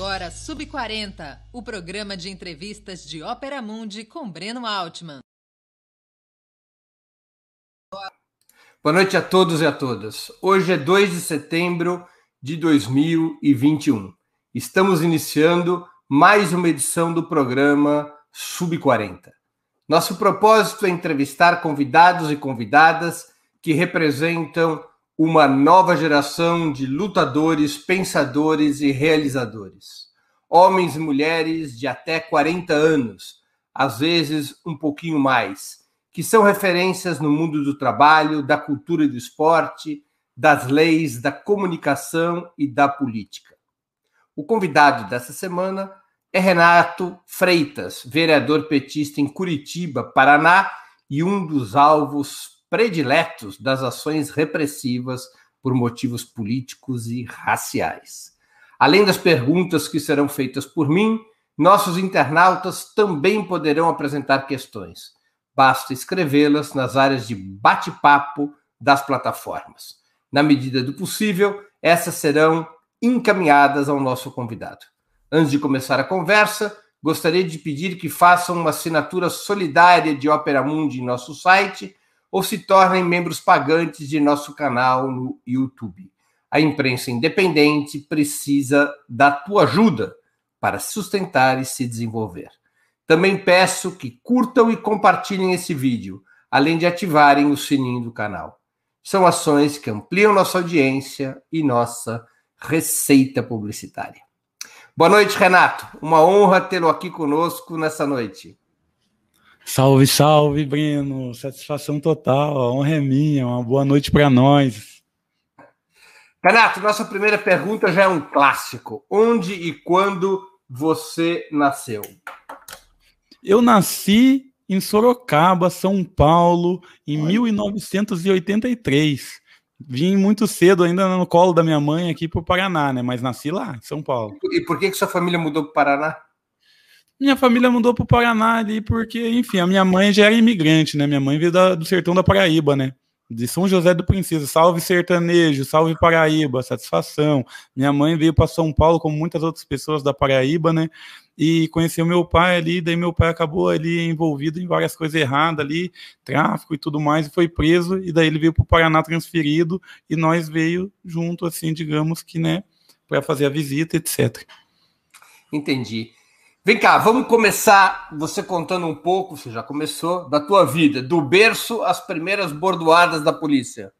agora Sub40, o programa de entrevistas de Ópera Mundi com Breno Altman. Boa noite a todos e a todas. Hoje é 2 de setembro de 2021. Estamos iniciando mais uma edição do programa Sub40. Nosso propósito é entrevistar convidados e convidadas que representam uma nova geração de lutadores, pensadores e realizadores. Homens e mulheres de até 40 anos, às vezes um pouquinho mais, que são referências no mundo do trabalho, da cultura e do esporte, das leis, da comunicação e da política. O convidado dessa semana é Renato Freitas, vereador petista em Curitiba, Paraná, e um dos alvos prediletos das ações repressivas por motivos políticos e raciais. Além das perguntas que serão feitas por mim, nossos internautas também poderão apresentar questões. Basta escrevê-las nas áreas de bate-papo das plataformas. Na medida do possível, essas serão encaminhadas ao nosso convidado. Antes de começar a conversa, gostaria de pedir que façam uma assinatura solidária de Opera Mundi em nosso site ou se tornem membros pagantes de nosso canal no YouTube. A imprensa independente precisa da tua ajuda para sustentar e se desenvolver. Também peço que curtam e compartilhem esse vídeo, além de ativarem o sininho do canal. São ações que ampliam nossa audiência e nossa receita publicitária. Boa noite, Renato. Uma honra tê-lo aqui conosco nessa noite. Salve, salve, Breno. Satisfação total. A honra é minha. Uma boa noite para nós. Renato, nossa primeira pergunta já é um clássico. Onde e quando você nasceu? Eu nasci em Sorocaba, São Paulo, em Olha. 1983. Vim muito cedo, ainda no colo da minha mãe aqui para o Paraná, né? Mas nasci lá, em São Paulo. E por que, que sua família mudou para o Paraná? Minha família mudou para o Paraná ali porque, enfim, a minha mãe já era imigrante, né? Minha mãe veio da, do sertão da Paraíba, né? De São José do Princesa. Salve sertanejo, salve Paraíba, satisfação. Minha mãe veio para São Paulo, como muitas outras pessoas da Paraíba, né? E conheceu meu pai ali, daí meu pai acabou ali envolvido em várias coisas erradas ali, tráfico e tudo mais, e foi preso, e daí ele veio para o Paraná transferido, e nós veio junto, assim, digamos que, né, para fazer a visita, etc. Entendi. Vem cá, vamos começar você contando um pouco, você já começou, da tua vida, do berço às primeiras bordoadas da polícia.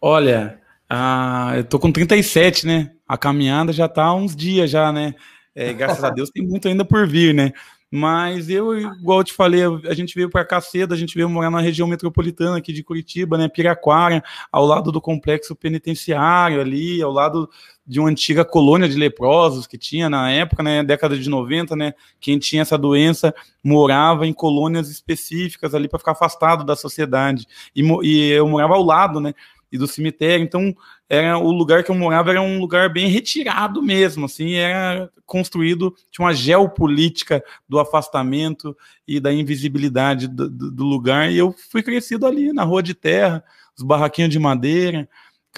Olha, ah, eu tô com 37, né? A caminhada já tá há uns dias já, né? É, graças a Deus tem muito ainda por vir, né? Mas eu, igual eu te falei, a gente veio para cá cedo, a gente veio morar na região metropolitana aqui de Curitiba, né, Piraquara, ao lado do complexo penitenciário ali, ao lado de uma antiga colônia de leprosos que tinha na época, né, década de 90, né, quem tinha essa doença morava em colônias específicas ali para ficar afastado da sociedade. E, e eu morava ao lado, né, e do cemitério. Então, era o lugar que eu morava era um lugar bem retirado mesmo, assim, era construído tinha uma geopolítica do afastamento e da invisibilidade do, do, do lugar. E eu fui crescido ali na rua de terra, os barraquinhos de madeira,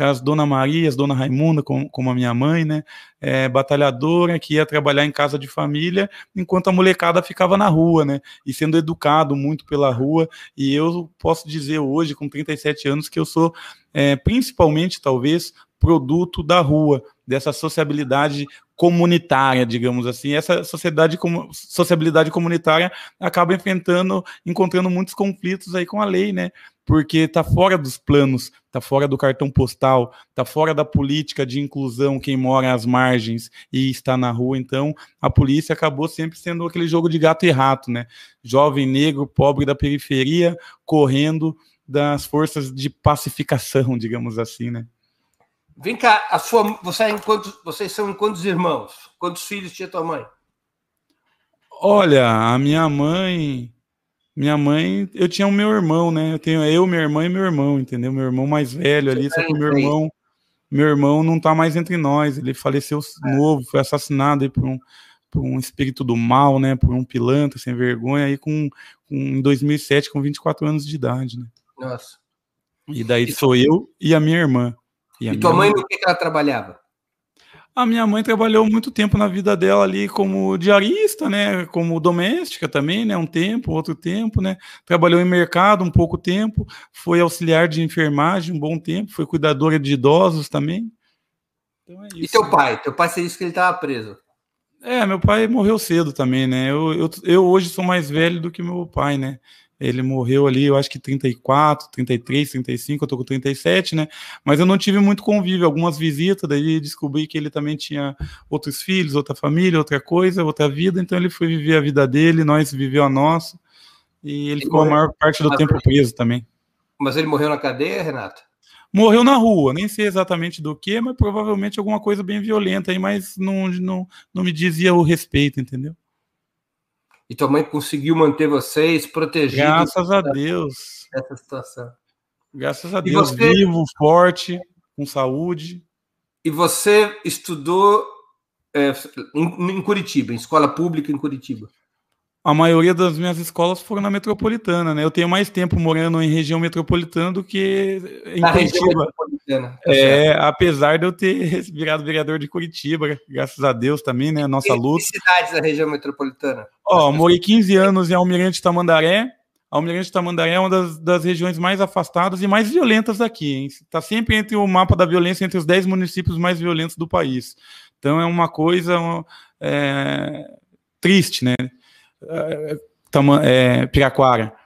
as Dona Maria, Dona Raimunda, como, como a minha mãe, né? É, batalhadora, que ia trabalhar em casa de família, enquanto a molecada ficava na rua, né? E sendo educado muito pela rua. E eu posso dizer hoje, com 37 anos, que eu sou, é, principalmente, talvez, produto da rua, dessa sociabilidade comunitária, digamos assim. Essa sociedade, sociabilidade comunitária acaba enfrentando, encontrando muitos conflitos aí com a lei, né? Porque está fora dos planos, está fora do cartão postal, está fora da política de inclusão quem mora às margens e está na rua. Então, a polícia acabou sempre sendo aquele jogo de gato e rato, né? Jovem negro, pobre da periferia, correndo das forças de pacificação, digamos assim, né? Vem cá, a sua, você é quantos, vocês são em quantos irmãos? Quantos filhos tinha tua mãe? Olha, a minha mãe, minha mãe, eu tinha o meu irmão, né? Eu tenho eu, minha irmã e meu irmão, entendeu? Meu irmão mais velho ali, só que meu irmão, meu irmão não tá mais entre nós. Ele faleceu é. novo, foi assassinado aí por um, por um espírito do mal, né? Por um pilantra sem vergonha aí com, com em 2007 com 24 anos de idade, né? Nossa. E daí sou eu e a minha irmã. E, e tua mãe, no que ela trabalhava? A minha mãe trabalhou muito tempo na vida dela ali como diarista, né? Como doméstica também, né? Um tempo, outro tempo, né? Trabalhou em mercado um pouco tempo, foi auxiliar de enfermagem um bom tempo, foi cuidadora de idosos também. Então é isso, e teu né? pai? Teu pai, você disse que ele estava preso. É, meu pai morreu cedo também, né? Eu, eu, eu hoje sou mais velho do que meu pai, né? Ele morreu ali, eu acho que 34, 33, 35, eu tô com 37, né? Mas eu não tive muito convívio, algumas visitas, daí descobri que ele também tinha outros filhos, outra família, outra coisa, outra vida, então ele foi viver a vida dele, nós viveu a nossa, e ele, ele ficou morreu. a maior parte do mas tempo preso também. Mas ele morreu na cadeia, Renato? Morreu na rua, nem sei exatamente do que, mas provavelmente alguma coisa bem violenta aí, mas não, não, não me dizia o respeito, entendeu? E tua mãe conseguiu manter vocês protegidos. Graças a Deus. Essa situação. Graças a e Deus. Você... Vivo, forte, com saúde. E você estudou é, em, em Curitiba, em escola pública em Curitiba? a maioria das minhas escolas foram na metropolitana, né? Eu tenho mais tempo morando em região metropolitana do que em na Curitiba. Tá é, apesar de eu ter virado vereador de Curitiba, graças a Deus também, né? Nossa e, luta. Que cidades da região metropolitana? Ó, morei 15 anos em Almirante Tamandaré. Almirante Tamandaré é uma das, das regiões mais afastadas e mais violentas daqui, Está sempre entre o mapa da violência entre os 10 municípios mais violentos do país. Então é uma coisa é, triste, né? é, Piraquara.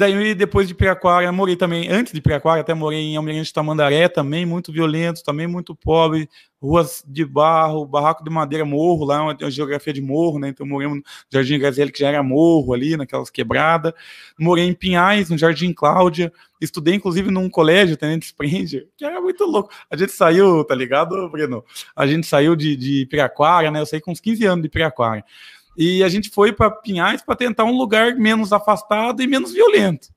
Daí, depois de Piraquara, morei também, antes de Piraquara, até morei em Almirante Tamandaré, também muito violento, também muito pobre, ruas de barro, barraco de madeira, morro, lá uma, uma geografia de morro, né? Então, morei no Jardim Grazielli, que já era morro ali, naquelas quebradas. Morei em Pinhais, no Jardim Cláudia. Estudei, inclusive, num colégio, Tenente Sprenger, que era muito louco. A gente saiu, tá ligado, Breno? A gente saiu de, de Piraquara, né? Eu saí com uns 15 anos de Piraquara. E a gente foi para Pinhais para tentar um lugar menos afastado e menos violento.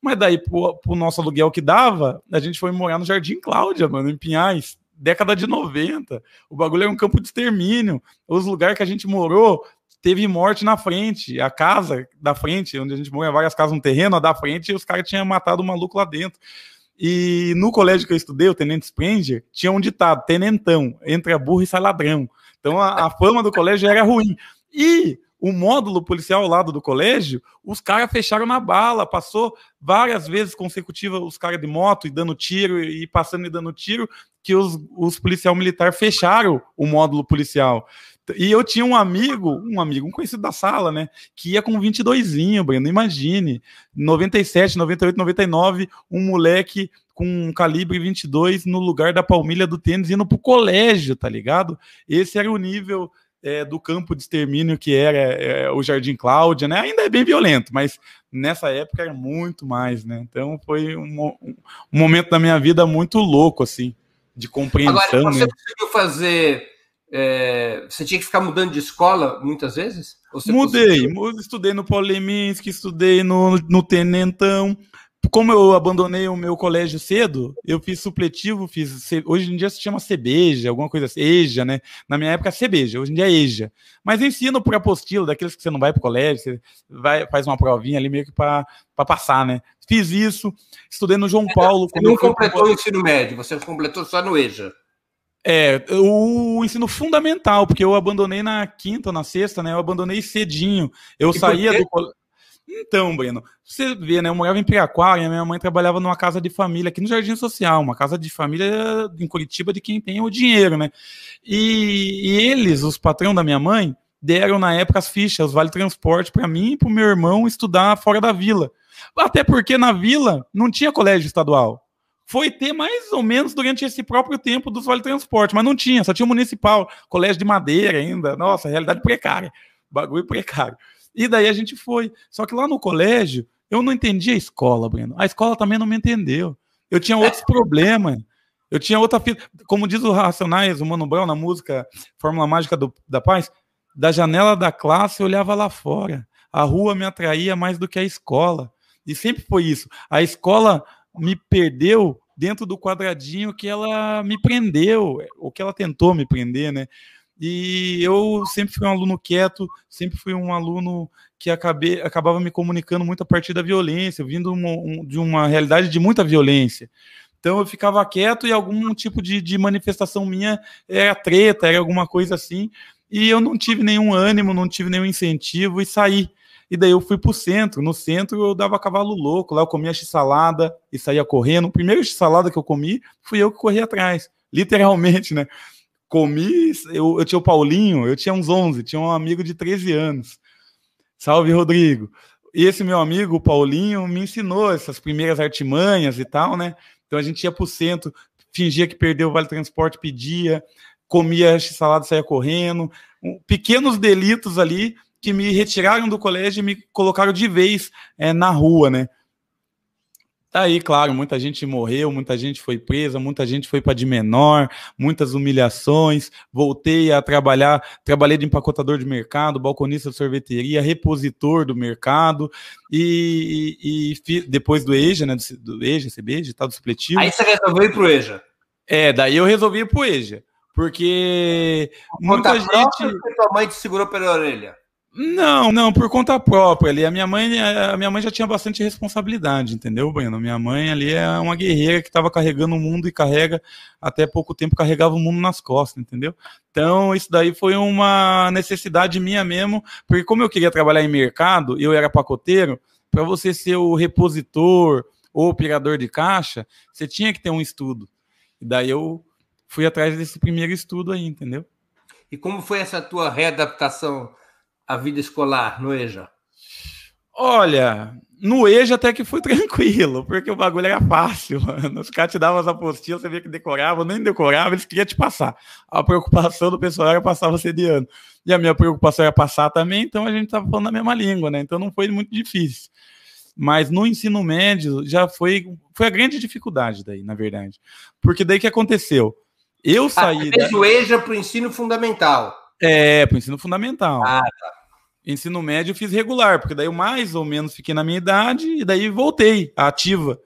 Mas daí, pro, pro nosso aluguel que dava, a gente foi morar no Jardim Cláudia, mano, em Pinhais, década de 90. O bagulho era um campo de extermínio. Os lugares que a gente morou, teve morte na frente. A casa da frente, onde a gente morava, várias casas no terreno, a da frente, e os caras tinham matado o maluco lá dentro. E no colégio que eu estudei, o Tenente Sprenger, tinha um ditado: tenentão, entra burro e sai ladrão. Então a, a fama do colégio era ruim. E o módulo policial ao lado do colégio, os caras fecharam na bala, passou várias vezes consecutivas os caras de moto e dando tiro e passando e dando tiro, que os, os policial militar fecharam o módulo policial. E eu tinha um amigo, um amigo, um conhecido da sala, né, que ia com 22, Breno, imagine, 97, 98, 99, um moleque com um calibre 22 no lugar da palmilha do tênis indo pro colégio, tá ligado? Esse era o nível é, do campo de extermínio que era é, o Jardim Cláudia, né? Ainda é bem violento, mas nessa época era muito mais, né? Então foi um, um momento da minha vida muito louco, assim, de compreensão. Agora, você né? conseguiu fazer. É, você tinha que ficar mudando de escola muitas vezes? Mudei, conseguiu? estudei no Poleminski, estudei no, no Tenentão, como eu abandonei o meu colégio cedo, eu fiz supletivo, fiz. Hoje em dia se chama CBEJA, alguma coisa assim, EJA, né? Na minha época, CBEJA, hoje em dia é EJA. Mas ensino por apostila, daqueles que você não vai para o colégio, você vai, faz uma provinha ali meio que para passar, né? Fiz isso, estudei no João Paulo. Você não completou o ensino médio, você completou só no EJA. É, o ensino fundamental, porque eu abandonei na quinta ou na sexta, né? Eu abandonei cedinho. Eu e saía do colégio. Então, Breno, você vê, né? Eu morava em Piraquara e minha mãe trabalhava numa casa de família aqui no Jardim Social, uma casa de família em Curitiba de quem tem o dinheiro, né? E, e eles, os patrão da minha mãe, deram na época as fichas, vale transporte para mim e para o meu irmão estudar fora da vila. Até porque na vila não tinha colégio estadual. Foi ter mais ou menos durante esse próprio tempo dos vale transporte, mas não tinha, só tinha municipal, colégio de madeira ainda. Nossa, realidade precária, bagulho precário. E daí a gente foi. Só que lá no colégio, eu não entendi a escola, Breno. A escola também não me entendeu. Eu tinha outros problemas. Eu tinha outra Como diz o Racionais, o Mano Brown, na música Fórmula Mágica do, da Paz, da janela da classe eu olhava lá fora. A rua me atraía mais do que a escola. E sempre foi isso. A escola me perdeu dentro do quadradinho que ela me prendeu, o que ela tentou me prender, né? E eu sempre fui um aluno quieto, sempre fui um aluno que acabei, acabava me comunicando muito a partir da violência, vindo um, de uma realidade de muita violência. Então eu ficava quieto e algum tipo de, de manifestação minha era treta, era alguma coisa assim. E eu não tive nenhum ânimo, não tive nenhum incentivo e saí. E daí eu fui pro centro. No centro eu dava cavalo louco. Lá eu comia x-salada e saía correndo. O primeiro x-salada que eu comi, fui eu que corri atrás. Literalmente, né? Comi, eu, eu tinha o Paulinho, eu tinha uns 11, tinha um amigo de 13 anos. Salve, Rodrigo. E esse meu amigo, o Paulinho, me ensinou essas primeiras artimanhas e tal, né? Então a gente ia pro centro, fingia que perdeu o Vale Transporte, pedia, comia salada, saía correndo. Pequenos delitos ali que me retiraram do colégio e me colocaram de vez é, na rua, né? Tá aí, claro, muita gente morreu, muita gente foi presa, muita gente foi para de menor, muitas humilhações. Voltei a trabalhar, trabalhei de empacotador de mercado, balconista de sorveteria, repositor do mercado e, e, e depois do EJA, né, do, do EJA, CBJ, tal, do supletivo. Aí você resolveu ir pro EJA? É, daí eu resolvi ir pro EJA, porque muita gente... Tua mãe te segurou pela orelha? Não, não, por conta própria ali. A minha mãe, a minha mãe já tinha bastante responsabilidade, entendeu, Bueno? Minha mãe ali é uma guerreira que estava carregando o mundo e carrega até pouco tempo carregava o mundo nas costas, entendeu? Então isso daí foi uma necessidade minha mesmo, porque como eu queria trabalhar em mercado, eu era pacoteiro, para você ser o repositor ou operador de caixa, você tinha que ter um estudo. E daí eu fui atrás desse primeiro estudo aí, entendeu? E como foi essa tua readaptação? A vida escolar no EJA? Olha, no EJA até que foi tranquilo, porque o bagulho era fácil. Mano. Os caras te davam as apostilas, você via que decorava, nem decorava, eles queriam te passar. A preocupação do pessoal era passar você de ano. E a minha preocupação era passar também, então a gente estava falando a mesma língua, né? Então não foi muito difícil. Mas no ensino médio já foi, foi a grande dificuldade daí, na verdade. Porque daí que aconteceu? Eu ah, saí. Ah, da... o EJA para o ensino fundamental. É, para o ensino fundamental. Ah, tá ensino médio eu fiz regular, porque daí eu mais ou menos fiquei na minha idade e daí voltei ativa.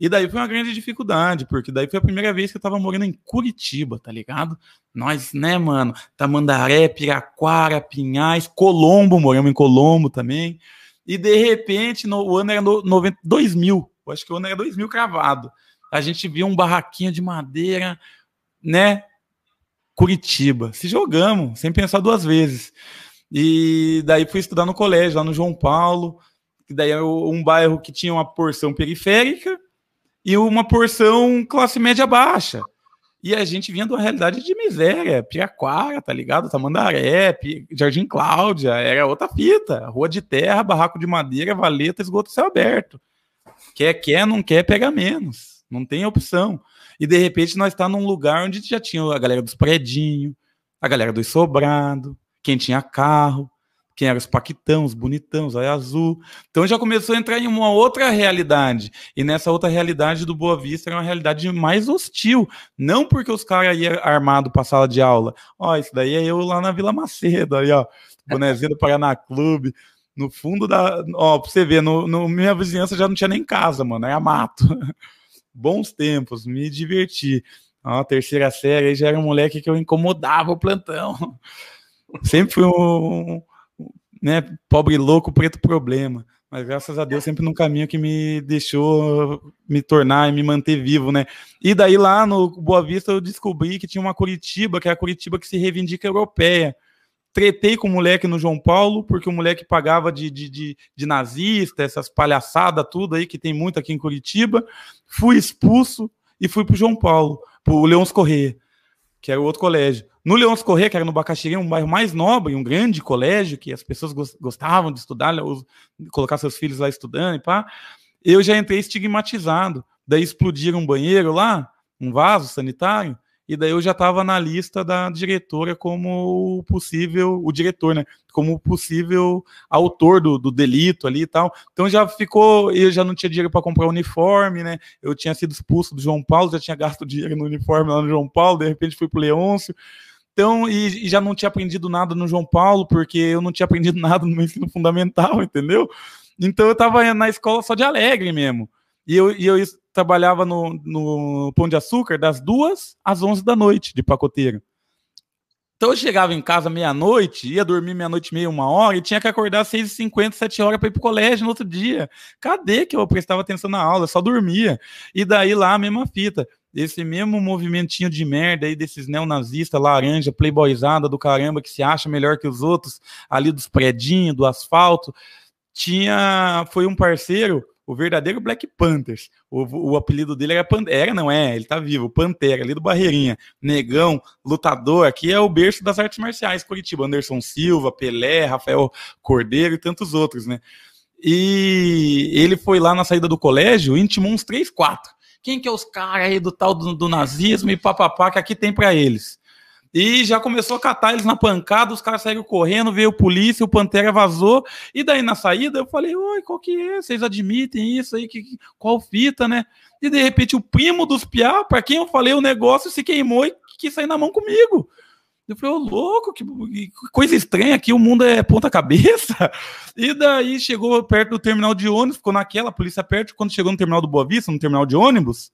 E daí foi uma grande dificuldade, porque daí foi a primeira vez que eu tava morando em Curitiba, tá ligado? Nós, né, mano? Tamandaré, Piraquara, Pinhais, Colombo, moramos em Colombo também. E de repente, no, o ano era no, 90, 2000, eu acho que o ano era 2000 cravado. A gente viu um barraquinho de madeira, né? Curitiba. Se jogamos, sem pensar duas vezes. E daí fui estudar no colégio, lá no João Paulo, que daí é um bairro que tinha uma porção periférica e uma porção classe média baixa. E a gente vinha de uma realidade de miséria, Piraquara, tá ligado? Tamandaré, Jardim Cláudia, era outra fita. Rua de terra, barraco de madeira, valeta, esgoto céu aberto. Quer, quer, não quer, pega menos. Não tem opção. E de repente nós está num lugar onde já tinha a galera dos predinhos, a galera dos sobrado, quem tinha carro, quem eram os paquitão, os bonitão, os azul. Então já começou a entrar em uma outra realidade. E nessa outra realidade do Boa Vista era uma realidade mais hostil. Não porque os caras iam armados para sala de aula. Ó, isso daí é eu lá na Vila Macedo, aí, ó. Bonezinho do Paraná Clube. No fundo da. Ó, pra você ver, no, no, minha vizinhança já não tinha nem casa, mano. Era mato. Bons tempos, me diverti. Ó, terceira série, aí já era um moleque que eu incomodava o plantão. Sempre fui um, né, pobre louco, preto problema. Mas graças a Deus sempre num caminho que me deixou me tornar e me manter vivo, né? E daí lá no Boa Vista eu descobri que tinha uma Curitiba, que é a Curitiba que se reivindica europeia. Tretei com o moleque no João Paulo, porque o moleque pagava de, de, de, de nazista, essas palhaçadas, tudo aí que tem muito aqui em Curitiba. Fui expulso e fui pro João Paulo, pro Leões Corrêa, que era o outro colégio. No Leões Corrêa, que era no Bacaxiri, um bairro mais nobre, um grande colégio, que as pessoas gostavam de estudar, colocar seus filhos lá estudando e pá, eu já entrei estigmatizado. Daí explodiram um banheiro lá, um vaso sanitário, e daí eu já estava na lista da diretora como possível, o diretor, né? Como possível autor do, do delito ali e tal. Então já ficou, eu já não tinha dinheiro para comprar uniforme, né? Eu tinha sido expulso do João Paulo, já tinha gasto dinheiro no uniforme lá no João Paulo, de repente fui pro Leôncio. Então, e, e, já não tinha aprendido nada no João Paulo, porque eu não tinha aprendido nada no ensino fundamental, entendeu? Então eu estava na escola só de alegre mesmo. E eu, e eu trabalhava no, no Pão de Açúcar das duas às onze da noite, de pacoteiro. Então eu chegava em casa meia-noite, ia dormir meia-noite meia, uma hora, e tinha que acordar às 6h50, 7 horas para ir pro colégio no outro dia. Cadê que eu prestava atenção na aula? Eu só dormia. E daí lá a mesma fita. Esse mesmo movimentinho de merda aí desses neonazistas, laranja, playboyzada do caramba, que se acha melhor que os outros, ali dos predinhos, do asfalto. Tinha. Foi um parceiro o verdadeiro Black Panthers. O, o apelido dele era Pantera, não é? Ele tá vivo, Pantera, ali do Barreirinha. Negão, lutador, aqui é o berço das artes marciais, Curitiba. Anderson Silva, Pelé, Rafael Cordeiro e tantos outros, né? E ele foi lá na saída do colégio, intimou uns 3, 4. Quem que é os caras aí do tal do, do nazismo e papapá que aqui tem para eles? E já começou a catar eles na pancada, os caras saíram correndo, veio polícia, o Pantera vazou. E daí na saída eu falei: Oi, qual que é? Vocês admitem isso aí? Que, qual fita, né? E de repente o primo dos Piá, para quem eu falei o negócio, se queimou e quis sair na mão comigo. Eu falei, ô oh, louco, que, que, coisa estranha aqui, o mundo é ponta-cabeça. E daí chegou perto do terminal de ônibus, ficou naquela, a polícia perto, quando chegou no terminal do Boa Vista, no terminal de ônibus,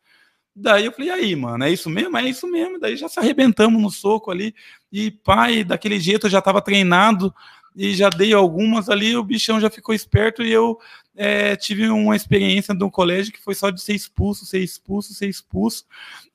Daí eu falei, aí, mano, é isso mesmo? É isso mesmo. Daí já se arrebentamos no soco ali. E pai, daquele jeito eu já estava treinado e já dei algumas ali. O bichão já ficou esperto e eu é, tive uma experiência de um colégio que foi só de ser expulso, ser expulso, ser expulso.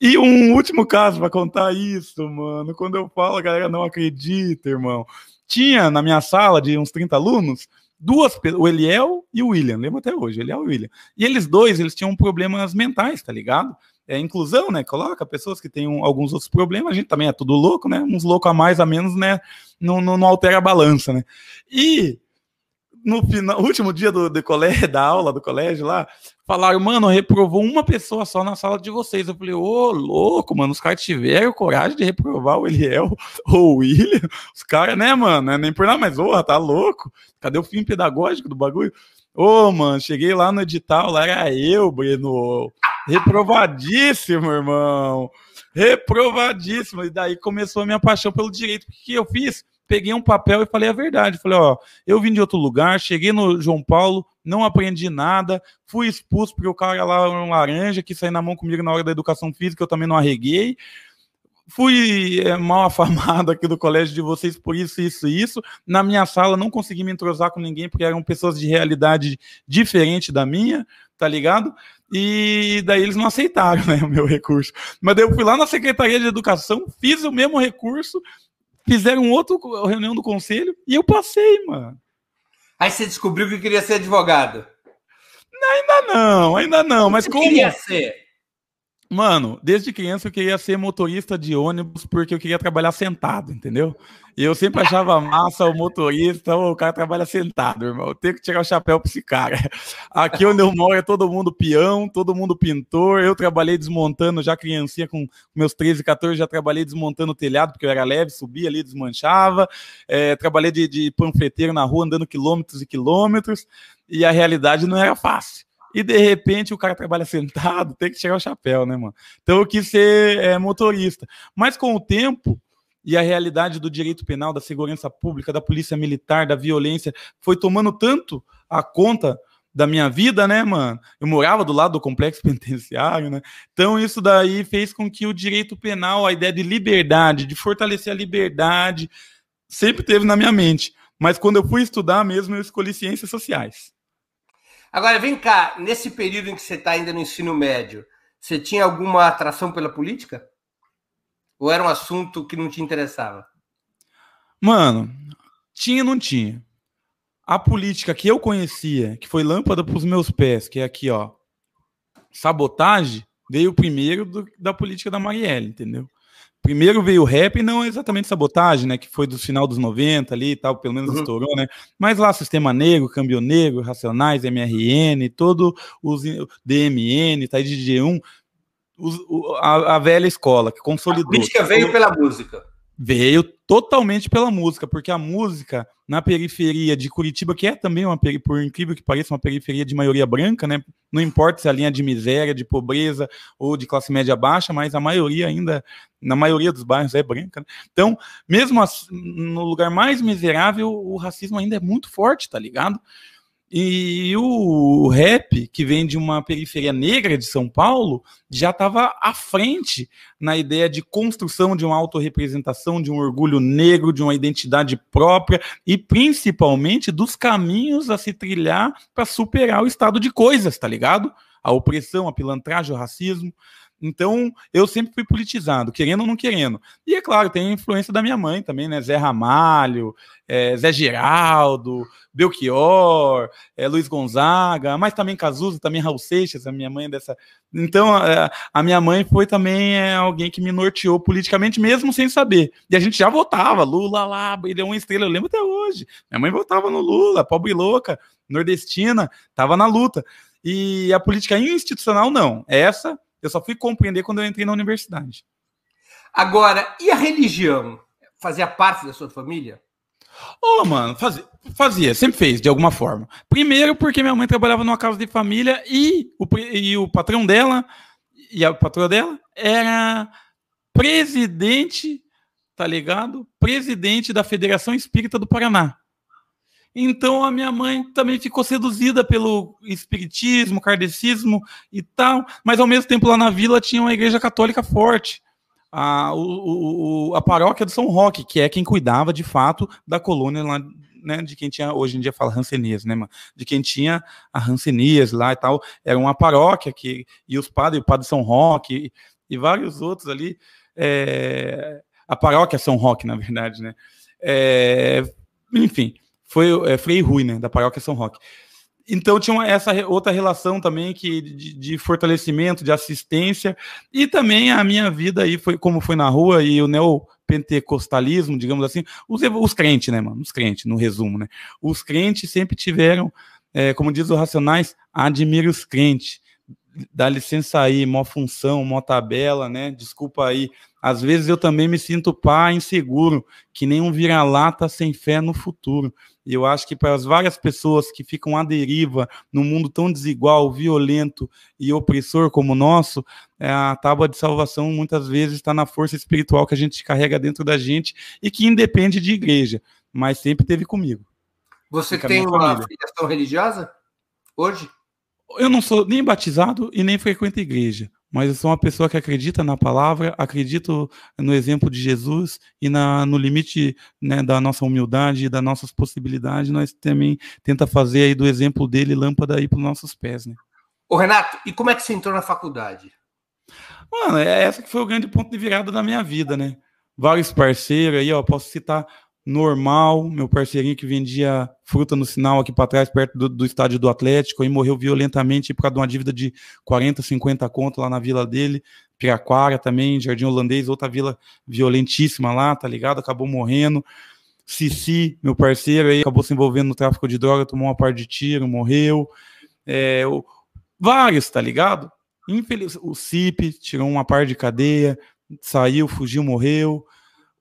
E um último caso para contar isso, mano. Quando eu falo, a galera não acredita, irmão. Tinha na minha sala de uns 30 alunos duas o Eliel e o William, lembro até hoje, Eliel e o William. E eles dois, eles tinham problemas mentais, tá ligado? É, inclusão, né? Coloca pessoas que têm um, alguns outros problemas, a gente também é tudo louco, né? Uns loucos a mais, a menos, né? Não, não, não altera a balança, né? E no final, último dia do, do colégio, da aula do colégio lá, falaram, mano, reprovou uma pessoa só na sala de vocês. Eu falei, ô, oh, louco, mano, os caras tiveram coragem de reprovar o Eliel ou o William. Os caras, né, mano, é nem por nada, mas, ô, tá louco? Cadê o fim pedagógico do bagulho? Ô, oh, mano, cheguei lá no edital, lá era eu, Breno. Reprovadíssimo, irmão. Reprovadíssimo. E daí começou a minha paixão pelo direito. O que eu fiz? Peguei um papel e falei a verdade. Falei, ó, eu vim de outro lugar, cheguei no João Paulo, não aprendi nada, fui expulso porque o cara lá era um laranja que saiu na mão comigo na hora da educação física, eu também não arreguei fui é, mal afamado aqui do colégio de vocês por isso, isso e isso. Na minha sala não consegui me entrosar com ninguém porque eram pessoas de realidade diferente da minha, tá ligado? E daí eles não aceitaram, né, o meu recurso. Mas daí eu fui lá na Secretaria de Educação, fiz o mesmo recurso, fizeram outro reunião do conselho e eu passei, mano. Aí você descobriu que queria ser advogado? Ainda não, ainda não, mas como... queria ser? Mano, desde criança eu queria ser motorista de ônibus porque eu queria trabalhar sentado, entendeu? E eu sempre achava massa o motorista, o cara trabalha sentado, irmão. Tenho que tirar o chapéu pra esse cara. Aqui onde eu moro é todo mundo peão, todo mundo pintor. Eu trabalhei desmontando, já criancinha com meus 13, 14, já trabalhei desmontando o telhado, porque eu era leve, subia ali, desmanchava. É, trabalhei de, de panfleteiro na rua, andando quilômetros e quilômetros. E a realidade não era fácil e de repente o cara trabalha sentado, tem que tirar o chapéu, né, mano? Então eu quis ser é, motorista. Mas com o tempo e a realidade do direito penal, da segurança pública, da polícia militar, da violência, foi tomando tanto a conta da minha vida, né, mano? Eu morava do lado do complexo penitenciário, né? Então isso daí fez com que o direito penal, a ideia de liberdade, de fortalecer a liberdade, sempre teve na minha mente. Mas quando eu fui estudar mesmo, eu escolhi ciências sociais. Agora, vem cá, nesse período em que você está ainda no ensino médio, você tinha alguma atração pela política? Ou era um assunto que não te interessava? Mano, tinha não tinha. A política que eu conhecia, que foi lâmpada para os meus pés, que é aqui, ó, sabotagem, veio primeiro do, da política da Marielle, entendeu? Primeiro veio o rap, não exatamente sabotagem, né? Que foi do final dos 90 ali e tal, pelo menos uhum. estourou, né? Mas lá, Sistema Negro, Câmbio Negro, Racionais, MRN, todo os DMN, tá aí de G1, os, a, a, velha escola que consolidou. A política veio pela música. Veio totalmente pela música, porque a música na periferia de Curitiba, que é também uma por incrível que pareça, uma periferia de maioria branca, né? Não importa se é a linha de miséria, de pobreza ou de classe média baixa, mas a maioria ainda, na maioria dos bairros é branca. Né? Então, mesmo no lugar mais miserável, o racismo ainda é muito forte, tá ligado? E o rap, que vem de uma periferia negra de São Paulo, já estava à frente na ideia de construção de uma autorrepresentação, de um orgulho negro, de uma identidade própria e principalmente dos caminhos a se trilhar para superar o estado de coisas, tá ligado? A opressão, a pilantragem, o racismo. Então, eu sempre fui politizado, querendo ou não querendo. E é claro, tem a influência da minha mãe também, né? Zé Ramalho, é, Zé Geraldo, Belchior, é, Luiz Gonzaga, mas também Cazuza, também Raul Seixas, a minha mãe é dessa. Então, a, a minha mãe foi também é, alguém que me norteou politicamente, mesmo sem saber. E a gente já votava, Lula lá, ele é uma estrela, eu lembro até hoje. Minha mãe votava no Lula, pobre louca, nordestina, tava na luta. E a política institucional, não. Essa eu só fui compreender quando eu entrei na universidade. Agora, e a religião? Fazia parte da sua família? Ô, oh, mano, fazia, fazia, sempre fez, de alguma forma. Primeiro, porque minha mãe trabalhava numa casa de família e o, e o patrão dela e a patroa dela era presidente, tá ligado? Presidente da Federação Espírita do Paraná. Então a minha mãe também ficou seduzida pelo espiritismo, kardecismo e tal, mas ao mesmo tempo lá na vila tinha uma igreja católica forte. A, o, o, a paróquia do São Roque, que é quem cuidava de fato da colônia lá, né, de quem tinha, hoje em dia fala Rancenias, né, mano? De quem tinha a Rancenias lá e tal. Era uma paróquia que, e os padres, o padre São Roque e, e vários outros ali. É, a paróquia São Roque, na verdade, né? É, enfim, foi é, Frei Rui, né, da paróquia São Roque. Então tinha uma, essa outra relação também que de, de, fortalecimento, de assistência e também a minha vida aí foi como foi na rua e o neopentecostalismo, digamos assim, os, os crentes, né, mano, os crentes, no resumo, né, os crentes sempre tiveram, é, como diz os Racionais, admire os crentes, dá licença aí, mó função, mó tabela, né, desculpa aí, às vezes eu também me sinto pá inseguro, que nem um vira-lata sem fé no futuro. E eu acho que para as várias pessoas que ficam à deriva num mundo tão desigual, violento e opressor como o nosso, é, a tábua de salvação muitas vezes está na força espiritual que a gente carrega dentro da gente e que independe de igreja, mas sempre teve comigo. Você tem uma filiação religiosa hoje? Eu não sou nem batizado e nem frequento igreja mas eu sou uma pessoa que acredita na palavra, acredito no exemplo de Jesus e na, no limite né, da nossa humildade e das nossas possibilidades, nós também tenta fazer aí do exemplo dele lâmpada aí para os nossos pés, né? Ô Renato, e como é que você entrou na faculdade? Mano, é essa que foi o grande ponto de virada da minha vida, né? Vários parceiros aí, ó, posso citar normal, meu parceirinho que vendia fruta no sinal aqui para trás, perto do, do, estádio do Atlético, e morreu violentamente por causa de uma dívida de 40, 50 conto lá na vila dele, Piraquara também, Jardim Holandês, outra vila violentíssima lá, tá ligado? Acabou morrendo. Cici, meu parceiro, aí acabou se envolvendo no tráfico de droga, tomou uma parte de tiro, morreu. É, o, vários, tá ligado? Infeliz, o CIP tirou uma parte de cadeia, saiu, fugiu, morreu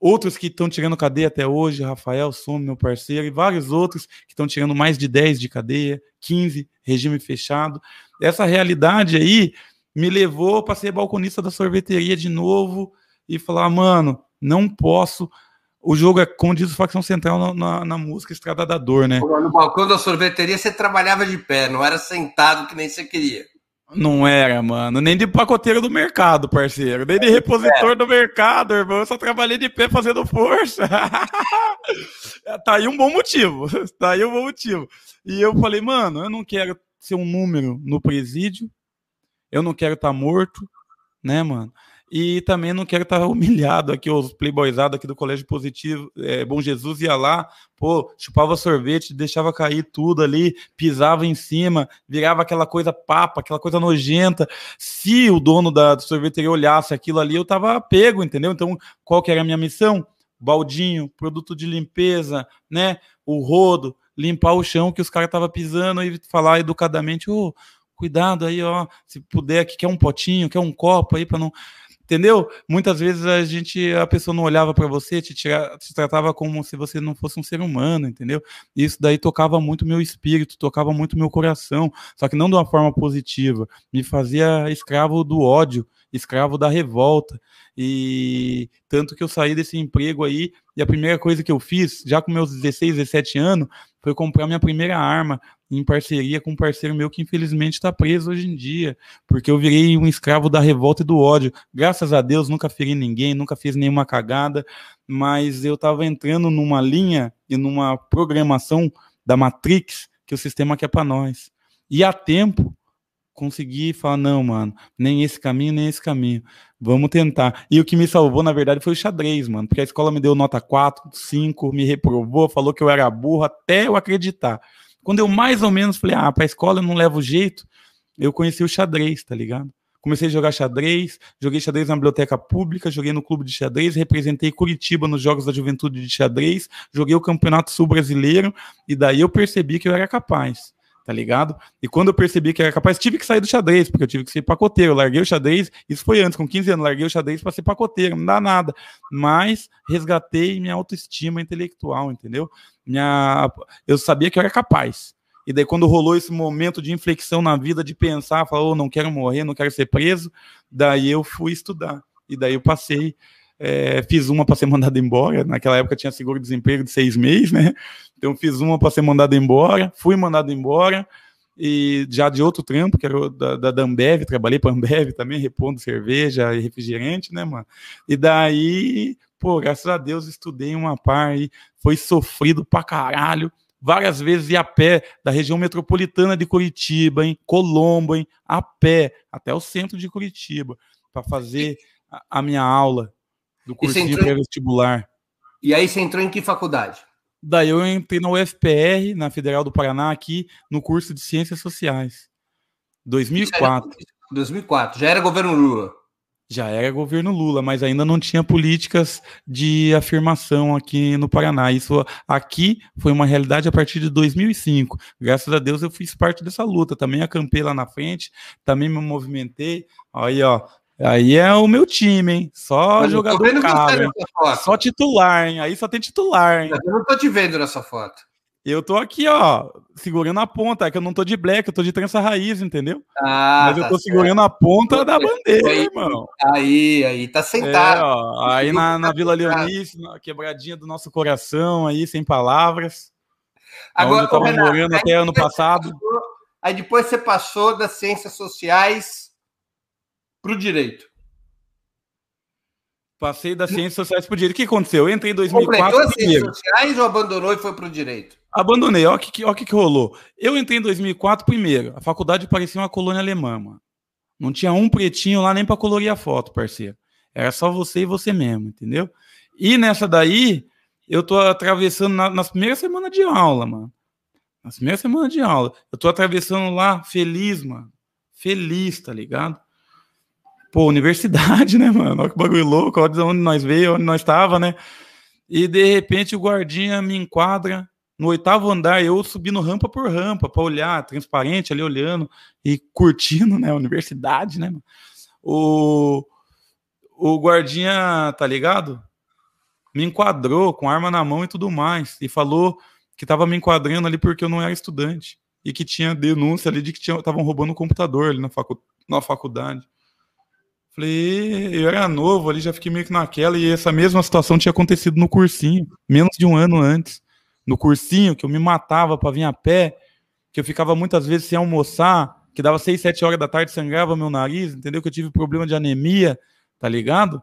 outros que estão tirando cadeia até hoje, Rafael Some, meu parceiro, e vários outros que estão tirando mais de 10 de cadeia, 15, regime fechado. Essa realidade aí me levou para ser balconista da sorveteria de novo e falar, mano, não posso. O jogo é, como diz o Facção Central na, na, na música Estrada da Dor, né? No balcão da sorveteria você trabalhava de pé, não era sentado que nem você queria. Não era, mano. Nem de pacoteiro do mercado, parceiro. Nem de repositor é. do mercado, irmão. Eu só trabalhei de pé fazendo força. tá aí um bom motivo. Tá aí um bom motivo. E eu falei, mano, eu não quero ser um número no presídio. Eu não quero estar tá morto, né, mano? E também não quero estar humilhado aqui, os playboyzados aqui do Colégio Positivo, é, Bom Jesus ia lá, pô, chupava sorvete, deixava cair tudo ali, pisava em cima, virava aquela coisa papa, aquela coisa nojenta. Se o dono da sorveteria olhasse aquilo ali, eu tava pego, entendeu? Então, qual que era a minha missão? Baldinho, produto de limpeza, né? O rodo, limpar o chão que os caras estavam pisando e falar educadamente, ô, oh, cuidado aí, ó, se puder, que quer um potinho, quer um copo aí para não entendeu? Muitas vezes a gente, a pessoa não olhava para você, te, tira, te tratava como se você não fosse um ser humano, entendeu? Isso daí tocava muito meu espírito, tocava muito meu coração, só que não de uma forma positiva, me fazia escravo do ódio, escravo da revolta. E tanto que eu saí desse emprego aí, e a primeira coisa que eu fiz, já com meus 16, 17 anos, foi comprar minha primeira arma, em parceria com um parceiro meu que infelizmente está preso hoje em dia, porque eu virei um escravo da revolta e do ódio. Graças a Deus nunca feri ninguém, nunca fiz nenhuma cagada, mas eu estava entrando numa linha e numa programação da Matrix que o sistema quer para nós. E a tempo consegui falar, não, mano, nem esse caminho, nem esse caminho. Vamos tentar. E o que me salvou, na verdade, foi o xadrez, mano. Porque a escola me deu nota 4, 5, me reprovou, falou que eu era burro até eu acreditar. Quando eu mais ou menos falei, ah, pra escola eu não levo jeito, eu conheci o xadrez, tá ligado? Comecei a jogar xadrez, joguei xadrez na biblioteca pública, joguei no clube de xadrez, representei Curitiba nos Jogos da Juventude de Xadrez, joguei o Campeonato Sul Brasileiro, e daí eu percebi que eu era capaz tá ligado? E quando eu percebi que era capaz, tive que sair do xadrez, porque eu tive que ser pacoteiro. Eu larguei o xadrez, isso foi antes, com 15 anos, larguei o xadrez para ser pacoteiro, não dá nada. Mas resgatei minha autoestima intelectual, entendeu? Minha, eu sabia que eu era capaz. E daí, quando rolou esse momento de inflexão na vida, de pensar, falar, oh, não quero morrer, não quero ser preso, daí eu fui estudar. E daí eu passei é, fiz uma para ser mandado embora. Naquela época tinha seguro-desemprego de seis meses, né? Então fiz uma para ser mandado embora, fui mandado embora e já de outro trampo, que era da, da, da Ambev, trabalhei para Ambev também, repondo cerveja e refrigerante, né, mano? E daí, pô, graças a Deus estudei uma par e foi sofrido pra caralho. Várias vezes ia a pé da região metropolitana de Curitiba, em Colombo, hein, a pé, até o centro de Curitiba, para fazer a, a minha aula do cursinho pré-vestibular. E aí você entrou em que faculdade? Daí eu entrei na UFPR, na Federal do Paraná, aqui no curso de Ciências Sociais. 2004. 2004, já era governo Lula. Já era governo Lula, mas ainda não tinha políticas de afirmação aqui no Paraná. Isso aqui foi uma realidade a partir de 2005. Graças a Deus eu fiz parte dessa luta. Também acampei lá na frente, também me movimentei. Aí, ó, Aí é o meu time, hein? Só Mas jogador caro. Só titular, hein? Aí só tem titular, hein? Eu não tô te vendo nessa foto. Eu tô aqui, ó, segurando a ponta, é que eu não tô de black, eu tô de trança raiz, entendeu? Ah, Mas eu tá tô certo. segurando a ponta da bandeira, aí, irmão. Aí, aí, tá sentado. É, ó, aí na, na Vila Leonice, na quebradinha do nosso coração, aí, sem palavras. Agora, eu tava Renato, morando até ano passado. Passou, aí depois você passou das ciências sociais para o direito. Passei das ciências sociais para o direito. O que aconteceu? Eu entrei em 2004. Completou as ciências sociais ou abandonou e foi para o direito? Abandonei. Olha o que, que, que rolou. Eu entrei em 2004 primeiro. A faculdade parecia uma colônia alemã, mano. Não tinha um pretinho lá nem para colorir a foto, parceiro. Era só você e você mesmo, entendeu? E nessa daí, eu tô atravessando na, nas primeiras semanas de aula, mano. Nas primeiras semanas de aula. Eu tô atravessando lá feliz, mano. Feliz, tá ligado? Pô, universidade, né, mano? Olha que bagulho louco, olha de onde nós veio, onde nós estava, né? E de repente o guardinha me enquadra no oitavo andar, eu subindo rampa por rampa para olhar, transparente ali olhando e curtindo, né, a universidade, né? Mano? O o guardinha, tá ligado? Me enquadrou com arma na mão e tudo mais e falou que tava me enquadrando ali porque eu não era estudante e que tinha denúncia ali de que estavam roubando o computador ali na, facu, na faculdade. Falei, eu era novo ali, já fiquei meio que naquela, e essa mesma situação tinha acontecido no cursinho, menos de um ano antes. No cursinho, que eu me matava para vir a pé, que eu ficava muitas vezes sem almoçar, que dava 6, 7 horas da tarde, sangrava meu nariz, entendeu? Que eu tive problema de anemia, tá ligado?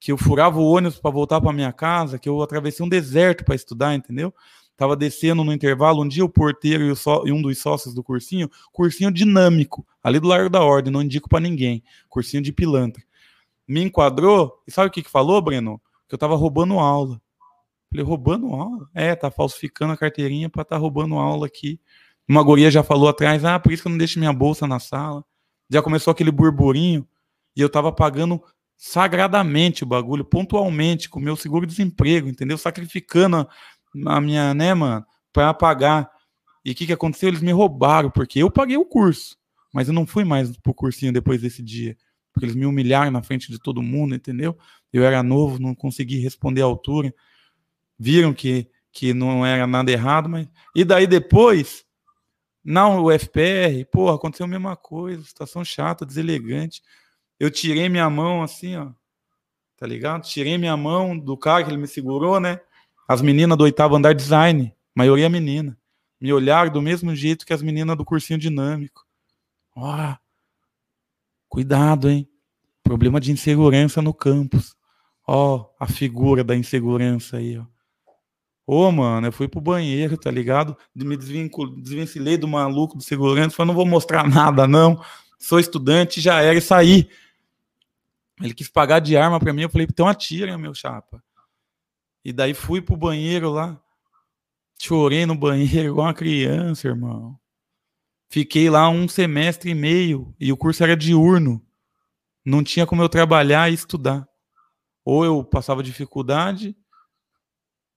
Que eu furava o ônibus para voltar para minha casa, que eu atravessei um deserto para estudar, entendeu? Tava descendo no intervalo, um dia o porteiro e, o só, e, um dos sócios do cursinho, cursinho dinâmico, ali do Largo da Ordem, não indico para ninguém, cursinho de pilantra. Me enquadrou, e sabe o que que falou, Breno? Que eu tava roubando aula. Falei, roubando aula? É, tá falsificando a carteirinha para tá roubando aula aqui. Uma guria já falou atrás, ah, por isso que eu não deixo minha bolsa na sala. Já começou aquele burburinho, e eu tava pagando sagradamente o bagulho, pontualmente, com o meu seguro-desemprego, entendeu? Sacrificando a minha, né, mano, para pagar. E o que, que aconteceu? Eles me roubaram, porque eu paguei o curso, mas eu não fui mais pro cursinho depois desse dia, porque eles me humilharam na frente de todo mundo, entendeu? Eu era novo, não consegui responder à altura. Viram que, que não era nada errado, mas. E daí depois, na UFPR, porra, aconteceu a mesma coisa, situação chata, deselegante. Eu tirei minha mão assim, ó. Tá ligado? Tirei minha mão do cara que ele me segurou, né? As meninas do oitavo andar design, maioria menina. Me olharam do mesmo jeito que as meninas do cursinho dinâmico. Ó, cuidado, hein? Problema de insegurança no campus. Ó, a figura da insegurança aí, ó. Ô, mano, eu fui pro banheiro, tá ligado? Me desvencilhei do maluco do segurança, falei, não vou mostrar nada, não. Sou estudante, já era, e saí. Ele quis pagar de arma pra mim, eu falei, então atira, meu chapa. E daí fui pro banheiro lá. Chorei no banheiro igual uma criança, irmão. Fiquei lá um semestre e meio e o curso era diurno. Não tinha como eu trabalhar e estudar. Ou eu passava dificuldade,